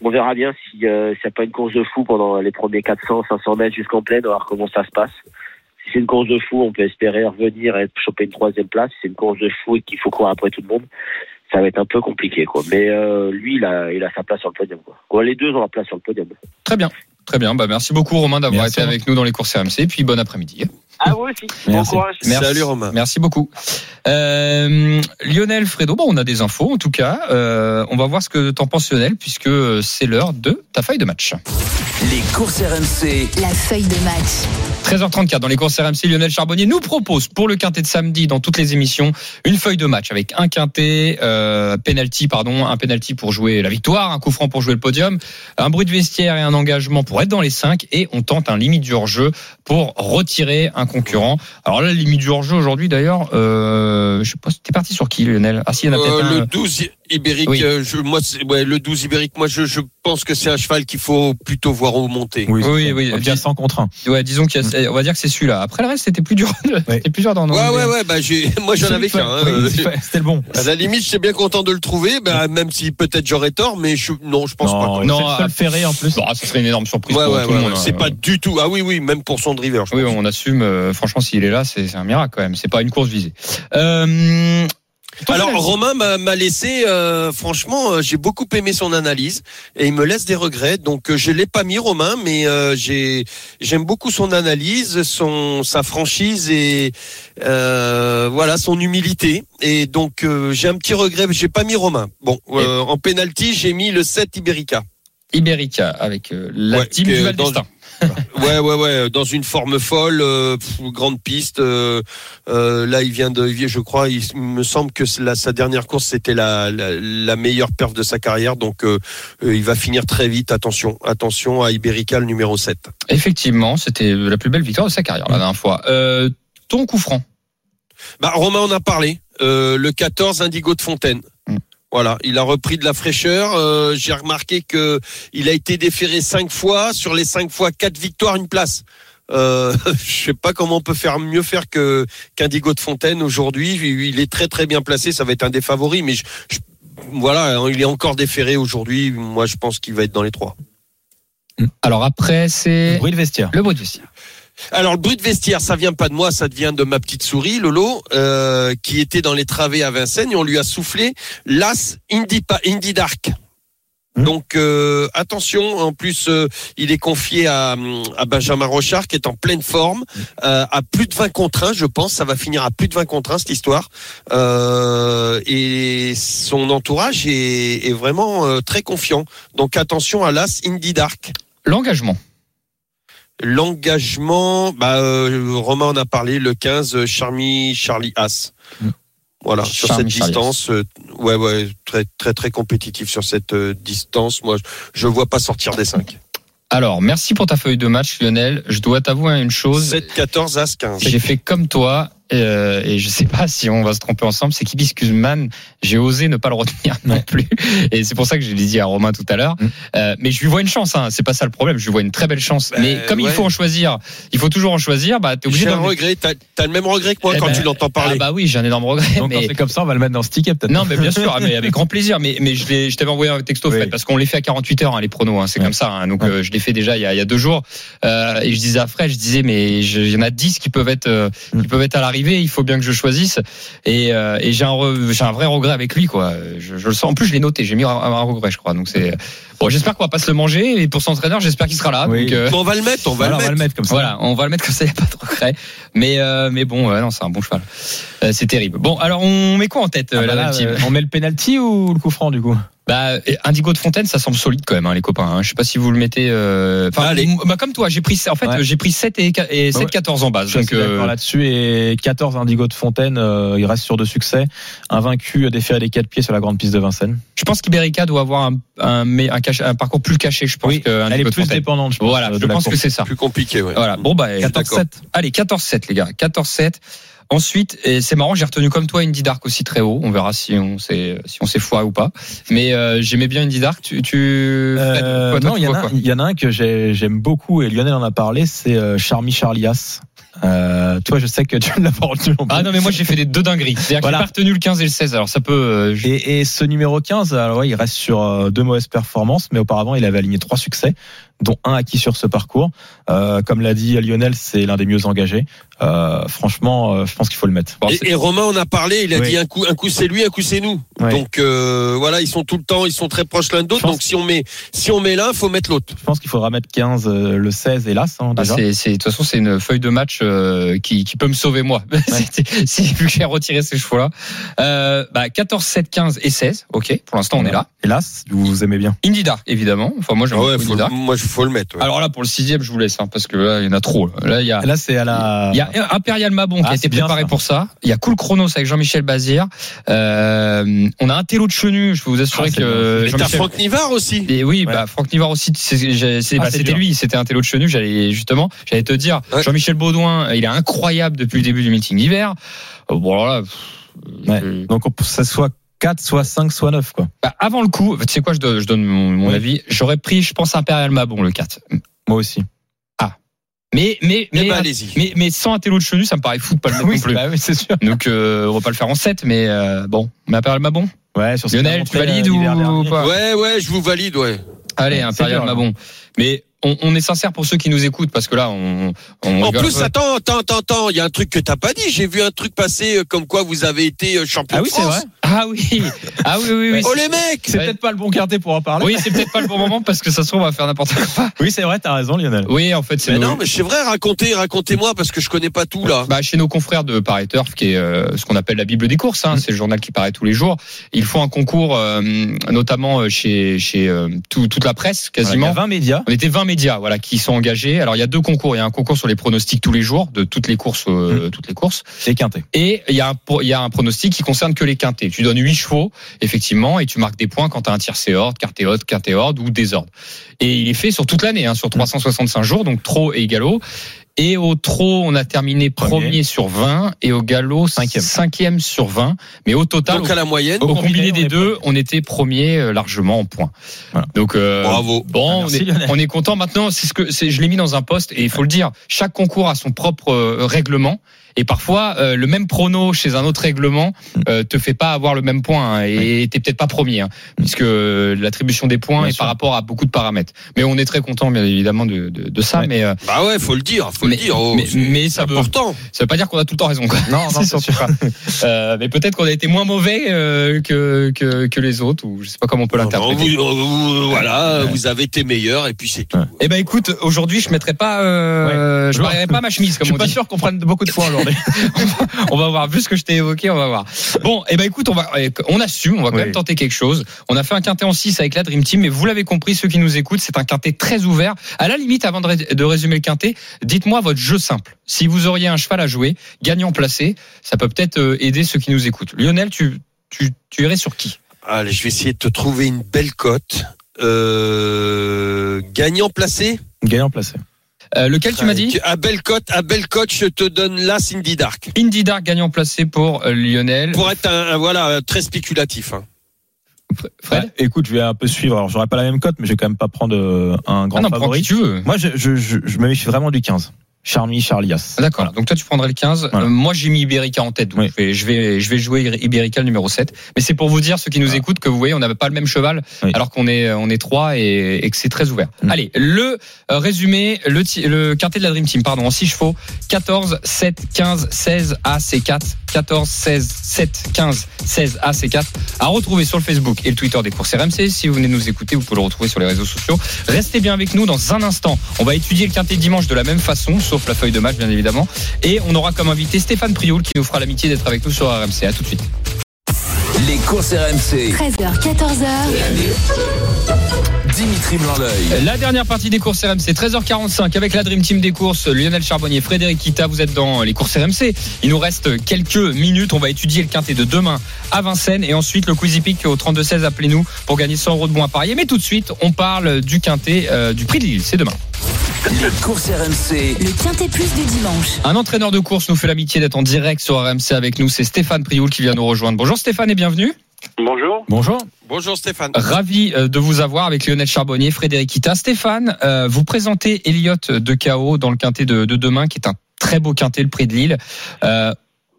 on verra bien si euh, a pas une course de fou pendant les premiers 400, 500 mètres jusqu'en pleine, on va voir comment ça se passe. Si c'est une course de fou, on peut espérer revenir et choper une troisième place. Si c'est une course de fou et qu'il faut courir après tout le monde, ça va être un peu compliqué, quoi. Mais euh, lui, il a, il a sa place sur le podium, quoi. Quoi, les deux ont leur place sur le podium. Très bien. Très bien. Bah, merci beaucoup, Romain, d'avoir été avec nous dans les courses RMC. Et puis, bon après-midi. Ah, vous aussi. Bon Merci. courage. Merci. Salut Romain. Merci beaucoup. Euh, Lionel Fredo, bon, on a des infos en tout cas. Euh, on va voir ce que t'en penses Lionel, puisque c'est l'heure de ta feuille de match. Les courses RMC. la feuille de match. 13h34 dans les courses RMC, Lionel Charbonnier nous propose pour le quintet de samedi dans toutes les émissions une feuille de match avec un quintet, euh, penalty pardon, un penalty pour jouer la victoire, un coup franc pour jouer le podium, un bruit de vestiaire et un engagement pour être dans les 5 et on tente un limite du hors-jeu pour retirer un concurrent. Alors là, limite du hors-jeu aujourd'hui d'ailleurs, euh, je sais pas, t'es parti sur qui Lionel? Ah si, il y en a Euh, peut-être un. le 12 il Ibérique, Oui. euh, je, moi, c'est- ouais, le 12 Ibérique, moi, je, je pense que c'est un cheval qu'il faut plutôt voir remonter. Oui, Oui, oui. Il y a 100 contre 1. Ouais, disons qu'il y a- on va dire que c'est celui-là. Après le reste, c'était plus dur. c'était plus dur d'en Ouais, ouais, ouais, bah, j'ai, moi, j'en avais qu'un. hein, Oui, euh, C'était le bon. À la limite, j'étais bien content de le trouver, bah, même si peut-être j'aurais tort, mais je, non, je pense pas. Non, le seul ferré en plus. Bah, ça serait une énorme surprise Ouais, pour ouais, tout ouais, le monde. ouais, hein. c'est pas du tout. Ah oui, oui, même pour son driver. je Oui, pense. on assume. euh, franchement, s'il est là, c'est c'est un miracle quand même. C'est pas une course visée. Euh, Alors. Romain m'a laissé, euh, franchement, euh, j'ai beaucoup aimé son analyse et il me laisse des regrets. Donc euh, je l'ai pas mis Romain, mais euh, j'ai j'aime beaucoup son analyse, son sa franchise et euh, voilà son humilité. Et donc euh, j'ai un petit regret, j'ai pas mis Romain. Bon, euh, en penalty j'ai mis le 7 Iberica. Iberica avec euh, la Ouais, team du Val. Ouais, ouais, ouais, dans une forme folle, euh, pff, grande piste. euh, euh, là, il vient de, je crois, il me semble que la- sa dernière course, c'était la, la, la meilleure perf de sa carrière. Donc, euh, euh, il va finir très vite. Attention, attention à Iberica, le numéro 7. Effectivement, c'était la plus belle victoire de sa carrière la dernière fois. Euh, ton coup franc. Bah, Romain en a parlé. Euh, le 14, Indigo de Fontaine. Voilà, il a repris de la fraîcheur. Euh, J'ai remarqué que il a été déféré cinq fois. Sur les cinq fois, quatre victoires, une place. Euh, je sais pas comment on peut faire mieux faire que qu'Indigo de Fontaine aujourd'hui. Il est très très bien placé. Ça va être un des favoris, mais je, je- voilà, il est encore déféré aujourd'hui. Moi, je pense qu'il va être dans les trois. Alors après, c'est Bruit de vestiaire. le bruit de vestiaire. Alors le bruit de vestiaire, ça vient pas de moi, ça vient de ma petite souris Lolo, euh, qui était dans les travées à Vincennes et on lui a soufflé l'as Indy, Pa- Indy Dark. Hmm. Donc euh, attention, en plus euh, il est confié à, à Benjamin Rochard qui est en pleine forme, euh, à plus de 20 contre 1, je pense, ça va finir à plus de 20 contre 1 cette histoire. Euh, et son entourage est, est vraiment euh, très confiant. Donc attention à l'as Indy Dark. L'engagement. L'engagement, bah, euh, Romain en a parlé, le 15, euh, Charmy Charlie As. Mm. Voilà, sur cette Charlie distance, euh, ouais, ouais, très, très, très compétitif sur cette euh, distance. Moi, je ne vois pas sortir des 5. Alors, merci pour ta feuille de match, Lionel. Je dois t'avouer une chose. 7, 14, As, 15. J'ai fait comme toi, euh, et je sais pas si on va se tromper ensemble. C'est qu'Hibiscus Man, j'ai osé ne pas le retenir non plus. Et c'est pour ça que je l'ai dit à Romain tout à l'heure. Mm. Euh, mais je lui vois une chance, hein. c'est pas ça le problème. Je lui vois une très belle chance. Bah, mais comme il faut en choisir, il faut toujours en choisir, bah, t'es obligé J'ai un regret. T'as as le même regret que moi Eh quand ben, tu l'entends parler. Ah bah oui, j'ai un énorme regret. Donc quand mais... c'est comme ça, on va le mettre dans ce ticket peut-être. Non, mais bien sûr, ah, mais avec grand plaisir. Mais, mais je, t'avais envoyé un texto, Oui. Fred, parce qu'on les fait à 48 heures, hein, les pronos. Hein, c'est Ouais. comme ça. hein. donc, Ouais. euh, je l'ai fait déjà il y, a, il y a deux jours. Euh, et je disais à Fred, je disais, mais il y en a 10 qui peuvent être, euh, Mm. qui peuvent être à l'arrivée. Il faut bien que je choisisse. Et, euh, et j'ai un, vrai regret avec lui, quoi. Je, je le sens. En plus, je l'ai noté. J'ai mis un, un regret, je crois. Donc, c'est bon. J'espère qu'on va pas se le manger. Et pour son entraîneur, j'espère qu'il sera là. Oui. Donc, euh, on va le mettre, on va Voilà, on le va mettre. le mettre comme ça. voilà, on va le mettre comme ça, il n'y a pas de regret. Mais, euh, mais bon, euh, non, c'est un bon cheval. Euh, c'est terrible. Bon, alors on met quoi en tête, Ah euh, bah la là, team euh, on met le penalty ou le coup franc du coup? Bah, Indigo de Fontaine, ça semble solide quand même, hein, les copains. hein. Je sais pas si vous le mettez. euh, Enfin, Allez. bah, comme toi, j'ai pris. En fait, Ouais. j'ai pris 7 et, et 7 Ouais. 14 en base. Je Donc, suis euh, d'accord là-dessus. Et 14 Indigo de Fontaine, euh, il reste sur de succès. Invaincu, déféré des quatre pieds sur la grande piste de Vincennes. je pense qu'Iberica doit avoir un, un, mais un, cache- un parcours plus caché, je pense, Oui, que Elle est plus Fontaine. dépendante, je pense. Voilà, euh, je pense que c'est ça. Plus compliqué, ouais. Voilà. Bon, bah, 14-7. Allez, 14-7, les gars. 14-7. Ensuite, et c'est marrant, j'ai retenu comme toi Indy Dark aussi très haut. On verra si on s'est si on s'est foiré ou pas. Mais euh, j'aimais bien Indy Dark. Tu, tu... Euh, quoi, toi, non, il y, en a, quoi il y en a un que j'ai- j'aime beaucoup et Lionel en a parlé, c'est euh, Charmy Charlias. Euh, toi, je sais que tu ne l'as pas retenu. Ah non, mais moi j'ai fait des deux dingueries. C'est-à-dire que j'ai pas retenu le 15 et le 16. Alors ça peut. euh, je- Et, et ce numéro 15, alors ouais, il reste sur euh, deux mauvaises performances, mais auparavant, il avait aligné trois succès, dont un acquis sur ce parcours. Euh, comme l'a dit Lionel, c'est l'un des mieux engagés. Euh, franchement, euh, je pense qu'il faut le mettre. Bon, Et, et Romain en a parlé, il a Oui. dit un coup, un coup c'est lui, un coup c'est nous. Ouais. Donc euh, voilà, ils sont tout le temps, ils sont très proches l'un de l'autre. Je Donc si on met, si on met l'un, faut mettre l'autre. Je pense qu'il faudra mettre 15, euh, le 16 hélas, hein, Ah, déjà. c'est, c'est- de toute façon, c'est une feuille de match euh, qui, qui peut me sauver moi. Si vu que j'ai retiré ces chevaux-là. Euh, bah, 14, 7, 15 et 16. Ok, pour l'instant, on est là. Hélas, vous aimez bien. Indy Dark, évidemment. Enfin, moi, j'aime Ah ouais, Dark. moi, faut le mettre. ouais. Alors là, pour le sixième, je vous laisse, hein, parce que là, il y en a trop. Là, il y a. Là, c'est à la. Il y a Imperial Mabon qui Ah, a été préparé ça. pour ça. Il y a Cool Chronos avec Jean-Michel Bazir. Euh, on a un télo de chenu. Je peux vous assurer Ah, que Et t'as Jean-Michel. Franck Nivard aussi. Et oui, Ouais. bah, Franck Nivard aussi, c'est- j'ai- c'est- Ah, bah, c'était dur. lui, c'était un télo de chenu. J'allais justement, j'allais te dire, Ouais. Jean-Michel Baudouin, il est incroyable depuis le début du meeting d'hiver. Euh, Bon, alors là, pff, euh, Donc, pour que ça soit 4, soit 5, soit 9, quoi. Bah, avant le coup, tu sais quoi, je donne, je donne mon, mon Oui. avis. J'aurais pris, je pense, Imperial Mabon, le 4. Moi aussi. Mais, mais, Eh mais, ben, allez-y. mais, mais sans un télo de chenu, ça me paraît fou de pas le mettre non plus. bah oui, c'est sûr. Donc, euh, on va pas le faire en 7, mais euh, bon, mais Imperial Mabon. Ouais, sur ce Lionel, tu valides euh, ou dernier. pas Ouais, ouais, je vous valide, ouais. Allez, Imperial. Mabon. Mais on, on est sincère pour ceux qui nous écoutent, parce que là, on. on En plus, attends, attends, attends, attends, il y a un truc que t'as pas dit. J'ai vu un truc passer euh, comme quoi vous avez été euh, champion Ah de oui, c'est France. vrai. Ah oui, ah oui, oui, oui. Oh les mecs C'est peut-être pas le bon quartier pour en parler. Oui, c'est peut-être pas le bon moment parce que ça se trouve, on va faire n'importe quoi. Oui, c'est vrai, t'as raison, Lionel. Oui, en fait, c'est Mais nos- non, mais c'est vrai, racontez, racontez-moi parce que je connais pas tout là. Bah, chez nos confrères de Paris Turf, qui est euh, ce qu'on appelle la Bible des courses, hein, Mm. c'est le journal qui paraît tous les jours. Ils font un concours, euh, notamment chez, chez euh, tout- toute la presse, Voilà, quasiment. il y a 20 médias. On était 20 médias, voilà, qui sont engagés. Alors il y a deux concours. Il y a un concours sur les pronostics tous les jours de toutes les courses, euh, toutes les courses. Et quinté. Et il y a un, pro- il y a un pronostic qui concerne que les quintés. Tu donnes 8 chevaux, effectivement, et tu marques des points quand tu as un tiercé ordre, quarté ordre, quinté ordre ou désordre. Et il est fait sur toute l'année, hein, sur 365 jours, donc trot et galop. Et au trot, on a terminé premier, Premier. sur 20 et au galop Cinquième. cinquième sur 20. Mais au total, Donc à la moyenne, au, au combiné des deux, on était premier euh, largement en points. Voilà. Donc euh, bravo. Bon, Ah, on, est, on est content maintenant. C'est ce que c'est, je l'ai mis dans un poste et il faut le dire. Chaque concours a son propre euh, règlement et parfois euh, le même prono chez un autre règlement euh, te fait pas avoir le même point hein, et t'es peut-être pas premier hein, puisque euh, l'attribution des points Bien est sûr. par rapport à beaucoup de paramètres. Mais on est très content bien évidemment de, de, de ça. Ouais. Mais, euh, Bah ouais, faut le dire, faut mais, le dire. oh, mais, ça veut ça veut pas dire qu'on a tout le temps raison. Quoi. Non, non, C'est sûr. pas. Euh, mais peut-être qu'on a été moins mauvais euh, que, que que les autres ou je sais pas comment on peut l'interpréter. voilà, vous avez été meilleur et puis c'est tout. Eh ben écoute, aujourd'hui je mettrai pas, euh, je Ouais. marierai pas ma chemise Je comme suis on pas dit. sûr qu'on prenne beaucoup de points on va voir. Vu ce que je t'ai évoqué, on va voir. Bon, eh ben écoute, on va, on assume, on va quand Oui. même tenter quelque chose. On a fait un quintet en 6 avec la Dream Team, mais vous l'avez compris, ceux qui nous écoutent, c'est un quintet très ouvert. À la limite, avant de, ré- de résumer le quintet, dites-moi votre jeu simple. Si vous auriez un cheval à jouer, gagnant placé, ça peut peut-être euh, aider ceux qui nous écoutent. Lionel, tu, tu, tu irais sur qui? Allez, je vais essayer de te trouver une belle cote. Euh, gagnant placé? Gagnant placé. Euh, Lequel tu m'as dit À belle cote, à belle cote, je te donne là Cindy Dark. Indy Dark gagnant placé pour euh, Lionel. Pour être un, un- voilà très spéculatif. hein. Fred Ouais, écoute, je vais un peu suivre. Alors, j'aurais pas la même cote, mais je vais quand même pas prendre euh, un grand Ah non, prends favori. qui tu veux. Moi, je, je, je, je me méfie vraiment du 15. Charmy, Charlias. Ah, D'accord. Donc toi tu prendrais le 15. Voilà. Euh, moi j'ai mis Iberica en tête. Donc Oui. je, vais, je vais je vais jouer Iberica le numéro 7. Mais c'est pour vous dire ceux qui nous Voilà. écoutent que vous voyez on n'avait pas le même cheval Oui. alors qu'on est on est trois et, et que c'est très ouvert. Mm. Allez, le euh, résumé le le quintet de la Dream Team pardon en 6 chevaux 14 7 15 16 A C4 14 16 7 15 16 A C4 à retrouver sur le Facebook et le Twitter des courses RMC. Si vous venez nous écouter, vous pouvez le retrouver sur les réseaux sociaux. Restez bien avec nous dans un instant. On va étudier le quintet dimanche de la même façon, sauf la feuille de match bien évidemment. Et on aura comme invité Stéphane Prioul qui nous fera l'amitié d'être avec nous sur RMC. À tout de suite. Les courses RMC. 13h, 14h. Dimitri Blanc-L'œil. La dernière partie des courses RMC, 13h45 avec la Dream Team des courses, Lionel Charbonnier, Frédéric Kita, vous êtes dans les courses RMC. Il nous reste quelques minutes, on va étudier le quintet de demain à Vincennes et ensuite le Quizy Peak au 32-16, appelez-nous pour gagner 100 euros de bons à parier. Mais tout de suite, on parle du quintet euh, du prix de Lille, c'est demain. Les courses RMC. Le Quintet Plus du dimanche. Un entraîneur de course nous fait l'amitié d'être en direct sur RMC avec nous, c'est Stéphane Prioul qui vient nous rejoindre. Bonjour Stéphane et bienvenue. Bonjour. Bonjour. Bonjour Stéphane. Ravi euh, de vous avoir avec Lionel Charbonnier, Frédéric Kita. Stéphane, euh, vous présentez Elliott de KO dans le quintet de, de demain, qui est un très beau quintet, le prix de Lille. Euh,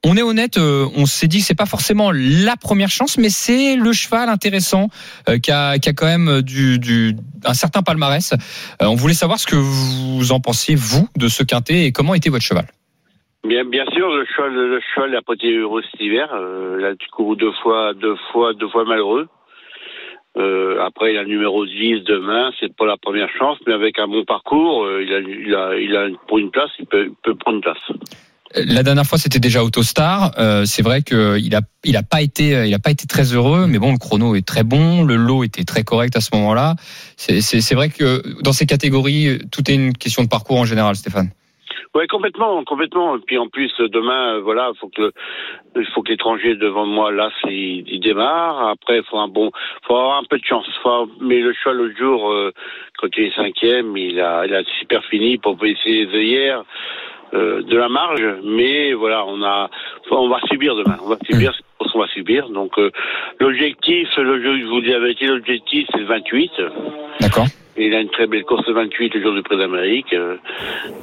on est honnête, euh, on s'est dit que c'est pas forcément la première chance, mais c'est le cheval intéressant euh, qui, a, qui a quand même du, du, un certain palmarès. Euh, on voulait savoir ce que vous en pensiez, vous, de ce quintet et comment était votre cheval? Bien, sûr, le cheval, le cheval n'a pas été heureux cet hiver. Euh, il a couru deux fois, deux fois, deux fois malheureux. Euh, après, il a numéro 10 demain. C'est pas la première chance, mais avec un bon parcours, euh, il a, il a, il a pour une place, il peut, il peut prendre place. La dernière fois, c'était déjà Autostar. Euh, c'est vrai qu'il a, il a pas été, il a pas été très heureux, mais bon, le chrono est très bon, le lot était très correct à ce moment-là. C'est vrai que dans ces catégories, tout est une question de parcours en général, Stéphane. Ouais, complètement, complètement. Et puis en plus, demain, euh, voilà, faut que il faut que l'étranger devant moi, là, il démarre. Après, faut un bon, faut avoir un peu de chance. Faut, mais le cheval l'autre jour, euh, quand il est cinquième, il a, il a super fini pour essayer hier euh, de la marge. Mais voilà, on a, on va subir demain. On va subir. course qu'on va subir. Donc l'objectif, le jeu, je vous dis la vérité, l'objectif c'est le 28. D'accord. Et il a une très belle course le 28 le jour du Prix d'Amérique. Euh,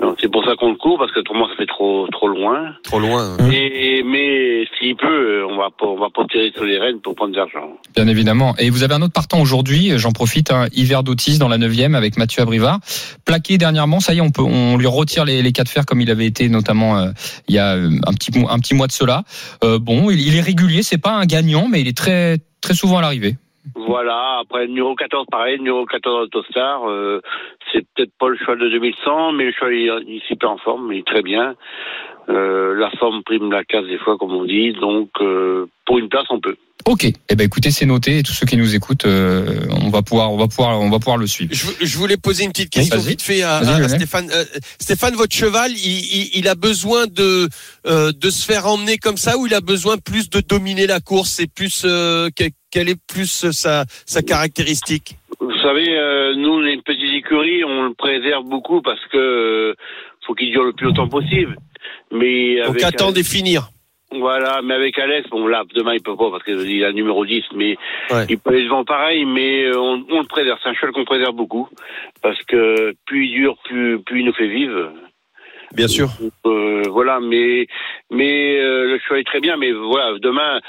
donc c'est pour ça qu'on le court parce que autrement ça fait trop trop loin. Trop loin. Et mais s'il peut, euh, on va pas on va pas tirer sur les rênes pour prendre de l'argent. Bien évidemment. Et vous avez un autre partant aujourd'hui, j'en profite, un hiver d'Otis dans la 9 avec Mathieu Abrivard. Plaqué dernièrement, ça y est, on peut, on lui retire les, les cas de fer comme il avait été notamment euh, il y a euh, un petit, mois- un petit mois de cela. Euh, bon, il, il est régulier, c'est pas un gagnant, mais il est très, très souvent à l'arrivée. Voilà, après numéro 14 pareil, numéro 14 Autostar, euh, c'est peut-être pas le cheval de 2100, mais le cheval il, il est super en forme, il est très bien. Euh, la forme prime la casse des fois comme on dit, donc euh, pour une place on peut. Ok. Eh ben écoutez, c'est noté. Et tous ceux qui nous écoutent, euh, on va pouvoir, on va pouvoir, on va pouvoir le suivre. Je, je voulais poser une petite question vas-y. vite fait à. Stéphane. Euh, Stéphane, votre cheval, il, il- il a besoin de euh, de se faire emmener comme ça ou il a besoin plus de dominer la course C'est plus euh, que- quelle est plus sa sa caractéristique? Vous savez, euh, nous on est une petite écurie, on le préserve beaucoup parce que euh, faut qu'il dure le plus longtemps possible. Mais Donc avec attendez finir. Voilà, mais avec Alex, bon là, demain il peut pas parce qu'il a le numéro 10, mais Ouais. il peut aller devant pareil, mais euh, on, on le préserve. C'est un cheval qu'on préserve beaucoup parce que plus il dure, plus, plus il nous fait vivre. Bien sûr. Euh, voilà, mais mais euh, le cheval est très bien, mais voilà, demain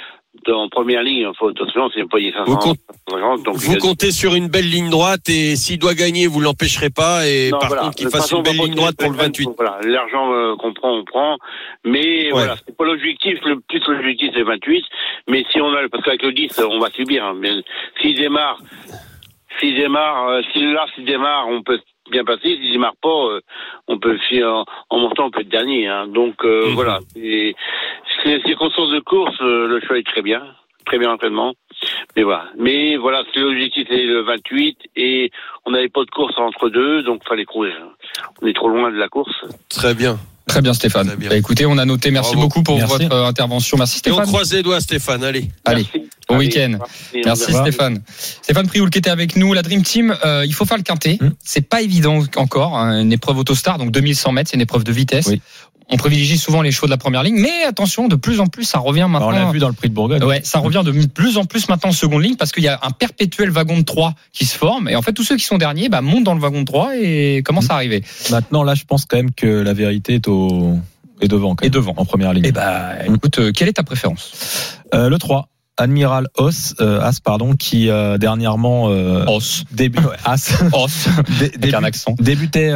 en première ligne, faut attention, c'est pas 500. Vous compte- 550, donc Vous a- comptez sur une belle ligne droite et s'il doit gagner, vous l'empêcherez pas. Et Non, par voilà. contre, qu'il fasse façon, une belle ligne droite pour le continuer 28. Voilà, l'argent euh, qu'on prend, on prend. Mais voilà, c'est pas l'objectif. Le plus l'objectif c'est 28. Mais si on a, parce qu'avec le 10, on va subir. Hein, mais s'il démarre, s'il démarre, euh, s'il là, s'il démarre, on peut bien passer. S'il démarre pas, euh, on peut faire en, en montant, on peut être dernier. Hein. Donc euh, Mhm. voilà. Et c'est les circonstances de course, euh, le choix est très bien, très bien entraînement. Mais voilà. Mais voilà, c'est l'objectif, c'est le 28 et on n'avait pas de course entre deux, donc fallait courir. On est trop loin de la course. Très bien. Très bien, Stéphane. Très bien. Bah, écoutez, on a noté. Merci Bravo. beaucoup pour Merci. votre euh, intervention. Merci Et on Stéphane. croise les doigts, Stéphane. Allez. Allez, Merci. bon week-end. merci. Stéphane. Stéphane Prioul qui était avec nous, la Dream Team. euh, il faut faire le quintet. Mm. C'est pas évident encore. hein, une épreuve autostar, donc 2100 mètres, c'est une épreuve de vitesse. Oui. On privilégie souvent les chevaux de la première ligne, mais attention, de plus en plus, ça revient Alors, on maintenant. l'a vu dans le prix de Bourgogne. Ouais, ça revient de plus en plus maintenant en seconde ligne parce qu'il y a un perpétuel wagon de 3 qui se forme et en fait tous ceux qui sont derniers bah, montent dans le wagon de 3 et commencent à arriver. Maintenant, là, je pense quand même que la vérité est au devant. Quand Et même, devant. En première ligne. Et bah écoute, euh, quelle est ta préférence? Euh, le 3. Admiral Os, euh, As, pardon, qui euh, dernièrement euh, Os. début, As, Os. dé- Avec un accent. débutait,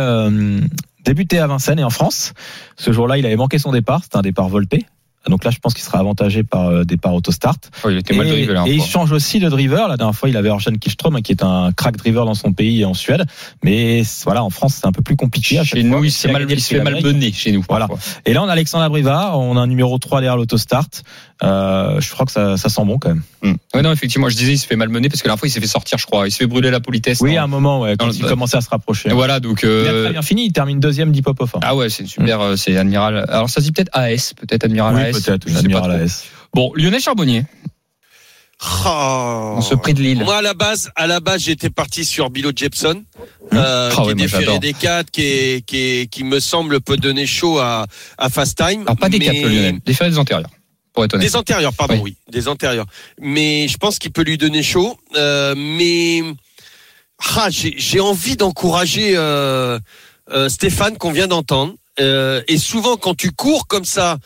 débutait à Vincennes et en France. Ce jour-là, il avait manqué son départ. C'était un départ volté. Donc là, je pense qu'il sera avantagé par euh, départ autostart. Oh, il était mal et, drivé là. et il change aussi de driver. La dernière fois, il avait Orjan Kihlström, hein, qui est un crack driver dans son pays et en Suède. Mais voilà, en France, c'est un peu plus compliqué. À Chez fois. nous, il a se fait mal, gagné il se fait mal mener chez nous. Voilà. Et là, on a Alexandre Abrivard. On a un numéro 3 derrière l'autostart. Euh, je crois que ça, ça sent bon quand même. Mm. Ouais, non, effectivement, je disais, il se fait malmener parce que la fois, il s'est fait sortir, je crois. Il se fait brûler la politesse. Oui, hein. à un moment, ouais, quand il le- commençait à se rapprocher. Et voilà, donc. Il a euh, très bien fini. Il termine deuxième d'Hip Hop Ah ouais, c'est super, euh, c'est Admiral. Alors ça se dit peut-être AS, peut-être Admiral Oui, AS. peut-être. je sais Admiral pas trop. AS. Bon, Lionel Charbonnier, Oh. on se prie de Lille. Moi à la base, à la base, j'étais parti sur Bilo Jepson, euh, Ah qui ouais, est déféré des 4, qui est, qui est, qui me semble peut donner chaud à, à Fast Time. Alors pas des mais- quatre, Lionel, ferrés des antérieurs, pour être honnête. Des antérieurs, pardon, Oui. oui. des antérieurs. Mais je pense qu'il peut lui donner chaud. Euh, mais ah, j'ai envie d'encourager euh, euh, Stéphane qu'on vient d'entendre. Et souvent, quand tu cours comme ça,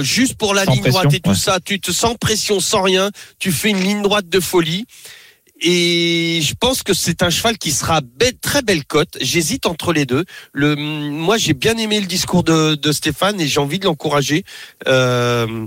juste pour la Sans ligne pression, droite et tout ouais. ça, tu te sens pression, sans rien, tu fais une ligne droite de folie. Et je pense que c'est un cheval qui sera belle- très belle cote. J'hésite entre les deux. Le, moi, j'ai bien aimé le discours de, de Stéphane et j'ai envie de l'encourager. Euh,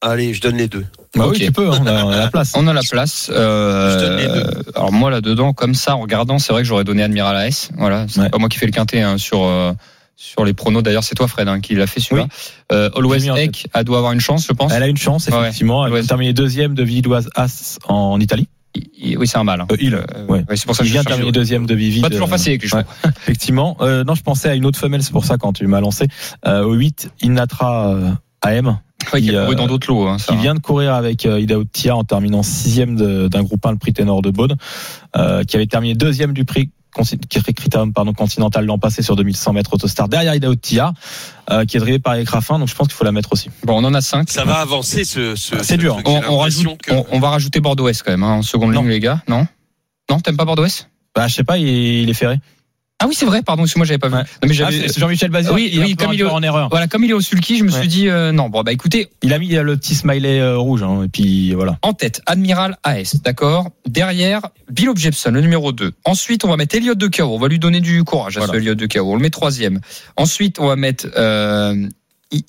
allez, je donne les deux. Bah oui, tu peux. On a, on a la place. On a la place. Euh, Je donne les deux. alors moi là-dedans, comme ça, en regardant, c'est vrai que j'aurais donné Admiral AS. Voilà, c'est Ouais. pas moi qui fais le quintet hein, sur euh, sur les pronos. D'ailleurs, c'est toi, Fred, hein, qui l'a fait celui-là. Euh, Always. Eck, elle doit avoir une chance, je pense. Elle a une chance, ouais. effectivement. Elle de terminer deuxième de Villoise As en Italie. Il- Oui, c'est un mal. hein. Euh, il, Euh, ouais. ouais, c'est pour ça que Il je vient de terminer deuxième de Vivid. Pas toujours euh, facile avec effectivement. Euh, non, je pensais à une autre femelle, c'est pour ça quand tu m'as lancé. Euh, au 8, Inatra euh, AM, Ouais, qui qui, a couru dans d'autres lots. hein, ça, qui vient de courir avec euh, Ida Outia en terminant sixième de- d'un groupe 1, le prix Ténor de Beaune, euh, qui avait terminé deuxième du prix critérium pardon, continental l'an passé sur 2100 mètres autostar derrière Ida Tia, euh, qui est drivé par Eric Raffin. Donc je pense qu'il faut la mettre aussi. Bon, on en a 5. Ça va avancer ce. ce C'est ce dur. truc. On, rajoute, que- on, on va rajouter Bordeaux-Ouest quand même, hein, en seconde Non. ligne, les gars. Non? Non, t'aimes pas Bordeaux-Ouest? Bah, je sais pas, il est ferré. Ah oui, c'est vrai, pardon, excuse-moi, j'avais pas vu. Ouais. Non, mais Ah, j'avais. c'est Jean-Michel Bazir. Oui, comme il est- en erreur. voilà, comme il est au sulky, je me Ouais. suis dit euh, non. Bon, bah écoutez, Il a mis le petit smiley euh, rouge, hein, et puis voilà. en tête, Admiral AS, d'accord. Derrière, Bill Jepson, le numéro 2. Ensuite, on va mettre Elliot de Cao. On va lui donner du courage à Voilà. ce Elliot de Cao. On le met troisième. Ensuite, on va mettre euh,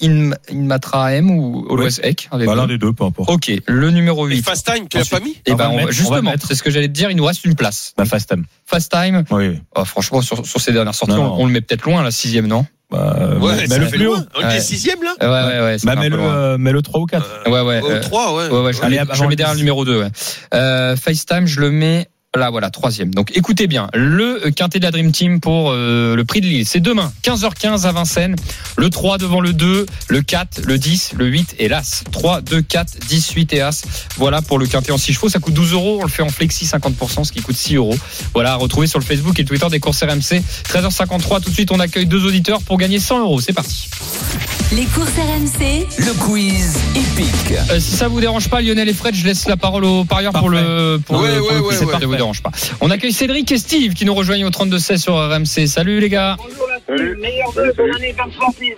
In, Inmatra M ou Always Ek. un des Bah, l'un des deux, peu importe. Ok, le numéro Et 8. Fast Time, tu l'as pas mis Et On ben, va on le mettre, justement, le c'est ce que j'allais te dire. Il nous reste une place. Bah, fast time. Fast time. Oui. Oh, franchement, sur, sur ces dernières sorties, Non, on, on le met peut-être loin, la sixième, non? Bah, euh, Ouais, mais le fait plus haut. loin. On Ouais. est sixième là Ouais, ouais, ouais. Bah, mets-le, loin. euh, mets-le 3 ou 4. Ouais, ouais. Au euh, 3, ouais. Ouais, ouais, je, le Allez, mets- avant je le le mets derrière le 10. numéro 2. Ouais. Euh, FaceTime, je le mets là, voilà, troisième. Donc écoutez bien, le quintet de la Dream Team pour euh, le prix de Lille, c'est demain, 15h15 à Vincennes. Le 3 devant le 2, le 4, le 10, le 8 et l'As. 3, 2, 4, 10, 8 et As. Voilà pour le quintet en 6 chevaux. Ça coûte 12 euros. On le fait en flexi 50%, ce qui coûte 6 euros. Voilà, à retrouver sur le Facebook et le Twitter des courses RMC. 13h53, tout de suite, on accueille deux auditeurs pour gagner 100 euros. C'est parti. Les courses RMC, Le quiz épique. Euh, si ça vous dérange pas, Lionel et Fred, je laisse la parole aux parieurs pour le pour Ouais, le, pour ouais, le ouais, quiz. ouais. Dérange pas. On accueille Cédric et Steve qui nous rejoignent au 32 16 sur RMC. Salut les gars. Salut. Meilleur vœu, bonne année, bonne santé.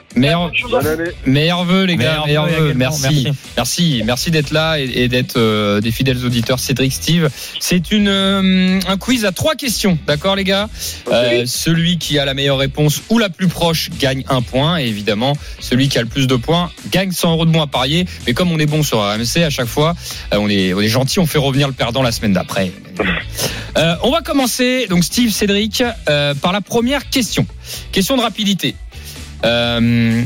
Meilleur vœu les gars, meilleur vœu. Merci. merci. Merci, merci d'être là et, et d'être euh, des fidèles auditeurs. Cédric, Steve, c'est une euh, un quiz à trois questions, d'accord les gars? Euh, celui qui a la meilleure réponse ou la plus proche gagne un point et évidemment celui qui a le plus de points gagne 100 euros de moins à parier. Mais comme on est bon sur RMC à chaque fois, euh, on est on est gentil, on fait revenir le perdant la semaine d'après. Euh, on va commencer donc Steve, Cédric euh, par la première question. Question de rapidité. Euh,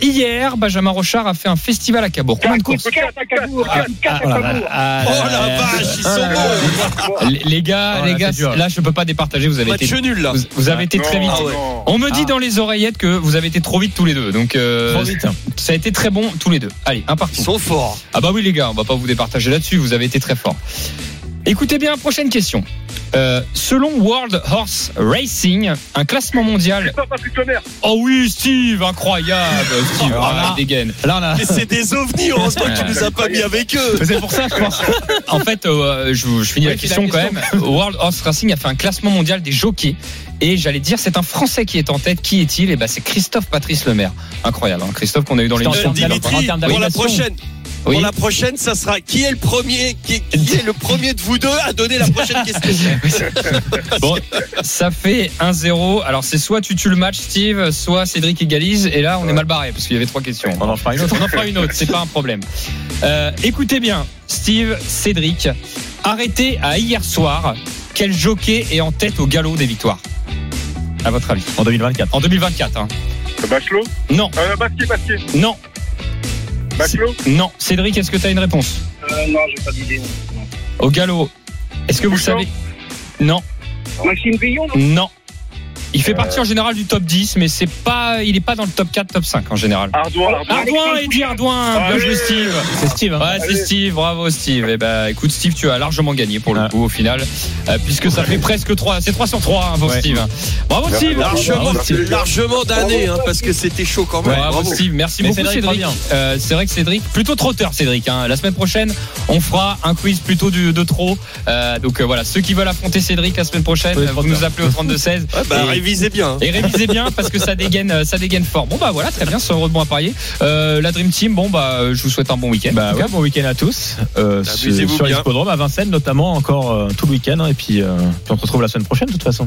Hier, Benjamin Rochard a fait un festival à Cabourg. Combien de courses à Cabourg, Ah, quatre ah, ah, Oh la vache, ils sont bons. les, les gars, Ah, les là, gars, c'est dur. là je peux pas départager. Vous avez Match été, nul là. vous, vous avez été très vite. Ah. On me dit Ah. dans les oreillettes que vous avez été trop vite tous les deux. Donc euh, Trop vite. ça a été très bon tous les deux. Allez, un Ils partout. sont forts. Ah bah oui les gars, on va pas vous départager là-dessus. Vous avez été très fort. Écoutez bien, prochaine question. Euh, selon World Horse Racing, un classement mondial. Oh oui, Steve, incroyable, Steve. Ah, là- il dégaine. Là, on a. Mais c'est des ovnis, heureusement que tu nous as pas mis avec eux. C'est pour ça, je pense. En fait, euh, je, finis Ouais, la question la quand même. World Horse Racing a fait un classement mondial des jockeys. Et j'allais dire, c'est un Français qui est en tête. Qui est-il? Et ben, c'est Christophe Patrice Lemaire. Incroyable, hein, Christophe qu'on a eu dans l'émission. Dimitri, pour la prochaine. Oui. Pour la prochaine, ça sera qui est le premier, qui, qui est le premier de vous deux à donner la prochaine question. Bon, ça fait 1-0. Alors, c'est soit tu tues le match, Steve, soit Cédric égalise. Et là, on est mal barré parce qu'il y avait trois questions. On en fera une autre. On en fera une autre, c'est pas un problème. Euh, écoutez bien, Steve, Cédric, arrêtez à hier soir. Quel jockey est en tête au galop des victoires À votre avis En 2024. En 2024, hein Bachelot? Non, Euh, Basquiat. non, Non. Cédric, est-ce que tu as une réponse Euh, non, j'ai pas d'idée. Au galop, est-ce que vous savez Non, Maxime Billon, non. Il fait partie en général du top 10, mais c'est pas, il est pas dans le top 4, top 5 en général. Ardouin, Ardouin. Ardouin, Eddie Ardouin, bien Allez. joué Steve. C'est Steve. hein. Ouais, c'est. Steve, bravo Steve. Eh ben, écoute Steve, tu as largement gagné pour le coup au final, euh, puisque ça fait presque 3, c'est 3 sur 3 hein, pour Ouais. Steve. Bravo Steve. Largement, largement d'années, hein, parce que c'était chaud quand même. Bravo, Bravo. Steve, merci Mais beaucoup Cédric. Euh, c'est vrai que Cédric, plutôt trotteur Cédric. hein. La semaine prochaine, on fera un quiz plutôt du, de trop. Euh, donc euh, voilà, ceux qui veulent affronter Cédric la semaine prochaine, vous nous appelez au 32 16 Ouais, bah, et, révisez bien. hein. et révisez bien parce que ça dégaine, euh, ça dégaine fort. Bon bah voilà, très bien, c'est heureux de bon à parier. Euh, la Dream Team, bon bah euh, je vous souhaite un bon week-end. Bah ouais, bon week-end à tous. Euh, sur l'hippodrome à Vincennes, notamment encore euh, tout le week-end. hein, et puis, euh, puis on se retrouve la semaine prochaine, de toute façon.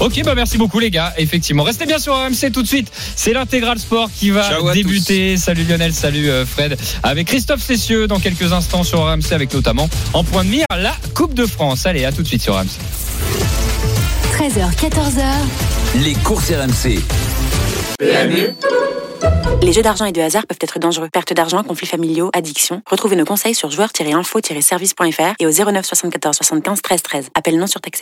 Ok, bah merci beaucoup les gars. Effectivement, restez bien sur RMC tout de suite. C'est l'intégral sport qui va Ciao débuter. Salut Lionel, salut euh, Fred. Avec Christophe Cessieux dans quelques instants sur RMC, avec notamment en point de mire la Coupe de France. Allez, à tout de suite sur RMC. 13h, 14h. Les courses RMC. Les jeux d'argent et de hasard peuvent être dangereux. Perte d'argent, conflits familiaux, addiction. Retrouvez nos conseils sur joueurs-info-service.fr et au 09 74 75 13 13. Appel non surtaxé.